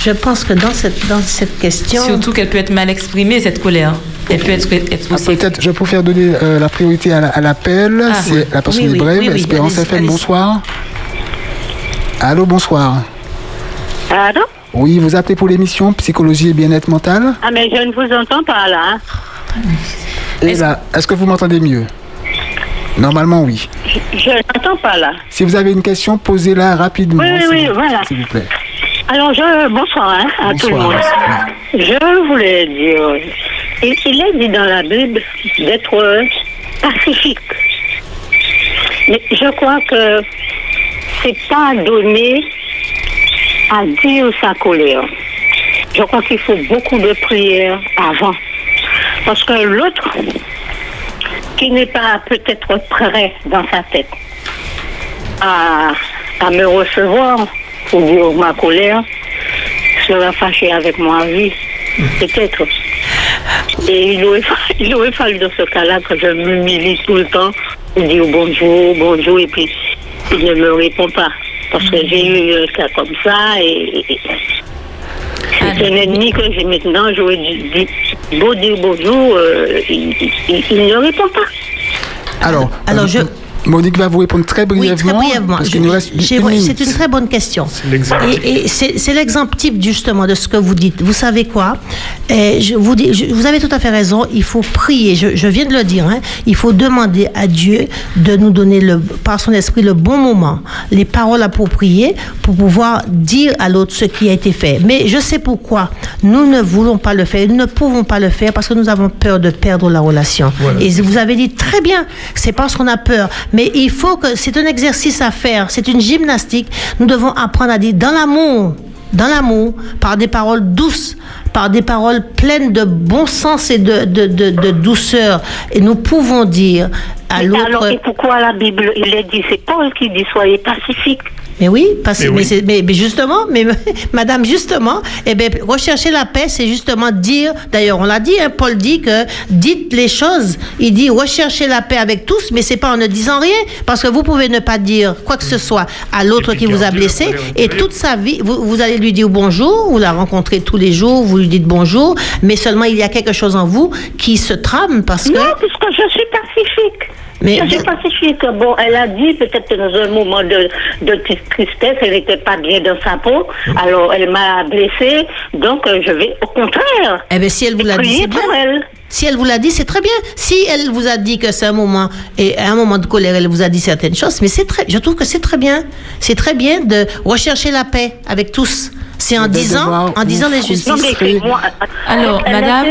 Je pense que dans cette, dans cette question. Surtout qu'elle peut être mal exprimée, cette colère. Elle peut être, ah, Peut-être, je préfère donner euh, la priorité à l'appel. Ah, c'est la personne oui, brève. Espérance FM, bonsoir. Allô, bonsoir. Allô oui, vous appelez pour l'émission Psychologie et bien-être mental Ah, mais je ne vous entends pas là. Et là, est-ce que vous m'entendez mieux? Normalement, oui. Je n'entends pas là. Si vous avez une question, posez-la rapidement. Oui, oui, voilà. S'il vous plaît. Alors, je, bonsoir hein, à tout le monde. Je voulais dire, il, il est dit dans la Bible d'être pacifique. Mais je crois que c'est pas donné à dire sa colère. Je crois qu'il faut beaucoup de prières avant. Parce que l'autre, qui n'est pas peut-être prêt dans sa tête à, à me recevoir pour dire ma colère, sera fâché avec moi vie. Peut-être. Et il il aurait fallu dans ce cas-là que je m'humilie tout le temps pour dire bonjour, bonjour, et puis il ne me répond pas. Parce que j'ai eu un cas comme ça et, c'est un ennemi que j'ai maintenant. J'aurais dit beau dire bonjour, euh, il, ne répond pas. Alors, Alors je, Monique va vous répondre très brièvement. Oui, très brièvement. C'est une très bonne question. Et, et c'est l'exemple type justement de ce que vous dites. Vous savez quoi? Et je vous dis, je- vous avez tout à fait raison. Il faut prier. Je, je viens de le dire. hein. Il faut demander à Dieu de nous donner le, par son esprit le bon moment, les paroles appropriées pour pouvoir dire à l'autre ce qui a été fait. Mais je sais pourquoi nous ne voulons pas le faire. Nous ne pouvons pas le faire parce que nous avons peur de perdre la relation. Et vous avez dit très bien, c'est parce qu'on a peur. Mais il faut que c'est un exercice à faire. C'est une gymnastique. Nous devons apprendre à dire dans l'amour dans l'amour, par des paroles douces, par des paroles pleines de bon sens et de, de, douceur. Et nous pouvons dire à Alors, et pourquoi la Bible, il est dit, c'est Paul qui dit, soyez pacifique. Mais oui, parce, Mais mais, oui. c'est- mais- mais justement, mais, Madame, justement, eh ben, rechercher la paix, c'est justement dire, d'ailleurs, on l'a dit, hein, Paul dit que dites les choses. Il dit recherchez la paix avec tous, mais c'est pas en ne disant rien, parce que vous pouvez ne pas dire quoi que ce soit à l'autre qui vous a blessé, et toute sa vie, vous, vous allez lui dire bonjour, vous la rencontrez tous les jours, vous lui dites bonjour, mais seulement il y a quelque chose en vous qui se trame parce que. Non, puisque je suis pacifique. Mais- je suis pacifique. Bon, elle a dit peut-être que dans un moment de, de tristesse, elle n'était pas bien dans sa peau. Alors, elle m'a blessée. Donc, euh, je vais au contraire. Eh bien, si elle vous l'a dit, c'est bien. elle. Si elle vous l'a dit, c'est très bien. Si elle vous a dit que c'est un moment, et à un moment de colère, elle vous a dit certaines choses, mais c'est très, je trouve que c'est très bien. C'est très bien de rechercher la paix avec tous. C'est en Vous allez disant, devoir en disant vous les justices. Alors, madame-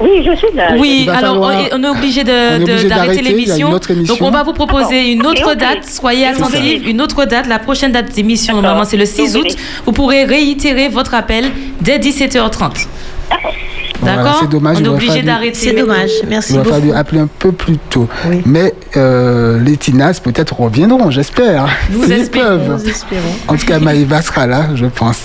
Oui, je suis là. Oui, alors on est- obligé d'arrêter l'émission. Donc on va vous proposer une autre date. Soyez attentifs. Une autre date. La prochaine date d'émission, normalement, c'est le 6 Donc, août. Vous pourrez réitérer votre appel dès 17h30. Voilà, D'accord c'est dommage, On il est aurait obligé fallu- d'arrêter. C'est dommage. Merci Il aurait beaucoup. fallu appeler un peu plus tôt. Oui. Mais euh, les Tinas peut-être reviendront, j'espère. Nous espérons, espérons. En tout cas, Maïva sera là, je pense.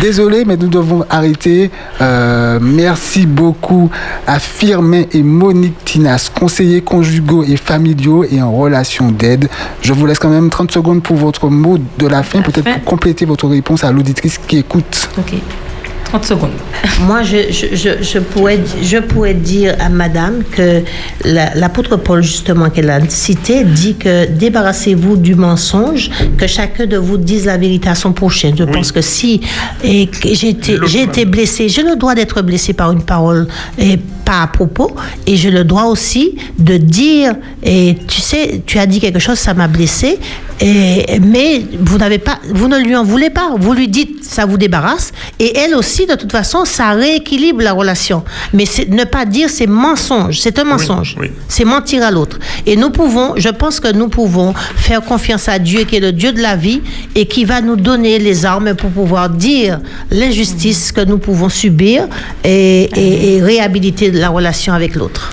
Désolé, mais nous devons arrêter. Euh, merci beaucoup à Firmin et Monique Tinas, conseillers conjugaux et familiaux et en relation d'aide. Je vous laisse quand même 30 secondes pour votre mot de la fin, peut-être pour compléter votre réponse à l'auditrice qui écoute. Ok. 30 secondes. Moi, je, je, je, je pourrais, je pourrais dire à madame que la- l'apôtre Paul, justement, qu'elle a cité, dit que débarrassez-vous du mensonge, que chacun de vous dise la vérité à son prochain. Je pense que si j'ai été, L'autre j'ai été blessée, j'ai le droit d'être blessée par une parole et pas à propos, et j'ai le droit aussi de dire, et tu sais, tu as dit quelque chose, ça m'a blessée, et, mais vous n'avez pas, vous ne lui en voulez pas. Vous lui dites, ça vous débarrasse. Et elle aussi, de toute façon, ça rééquilibre la relation. Mais ne pas dire, c'est mensonge. C'est un mensonge. oui. C'est mentir à l'autre. Et nous pouvons, je pense que nous pouvons faire confiance à Dieu, qui est le Dieu de la vie, et qui va nous donner les armes pour pouvoir dire l'injustice que nous pouvons subir et, et- et réhabiliter la relation avec l'autre.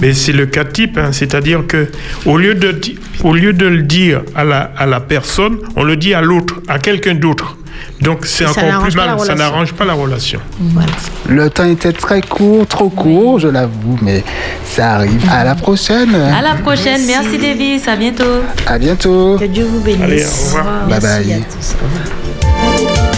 Mais c'est le cas type, hein, c'est-à-dire que au lieu de au lieu de le dire à la à la personne, on le dit à l'autre, à quelqu'un d'autre. Donc c'est encore plus mal, ça n'arrange pas la relation. Voilà. Le temps était très court, trop court, je l'avoue, mais ça arrive. À la prochaine. À la prochaine. Merci, Davis. À bientôt. À bientôt. Que Dieu vous bénisse. Allez, au revoir. Bye Merci bye. à tous. Au revoir.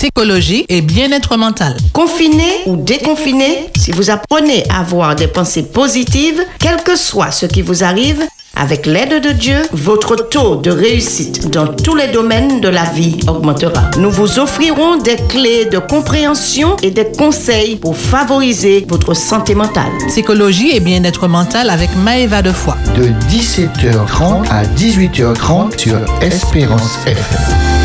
Psychologie et bien-être mental. Confiné ou déconfiné, si vous apprenez à avoir des pensées positives, quel que soit ce qui vous arrive, avec l'aide de Dieu, votre taux de réussite dans tous les domaines de la vie augmentera. Nous vous offrirons des clés de compréhension et des conseils pour favoriser votre santé mentale. Psychologie et bien-être mental avec Maëva de Foix. De 17h30 à 18h30 sur Espérance FM.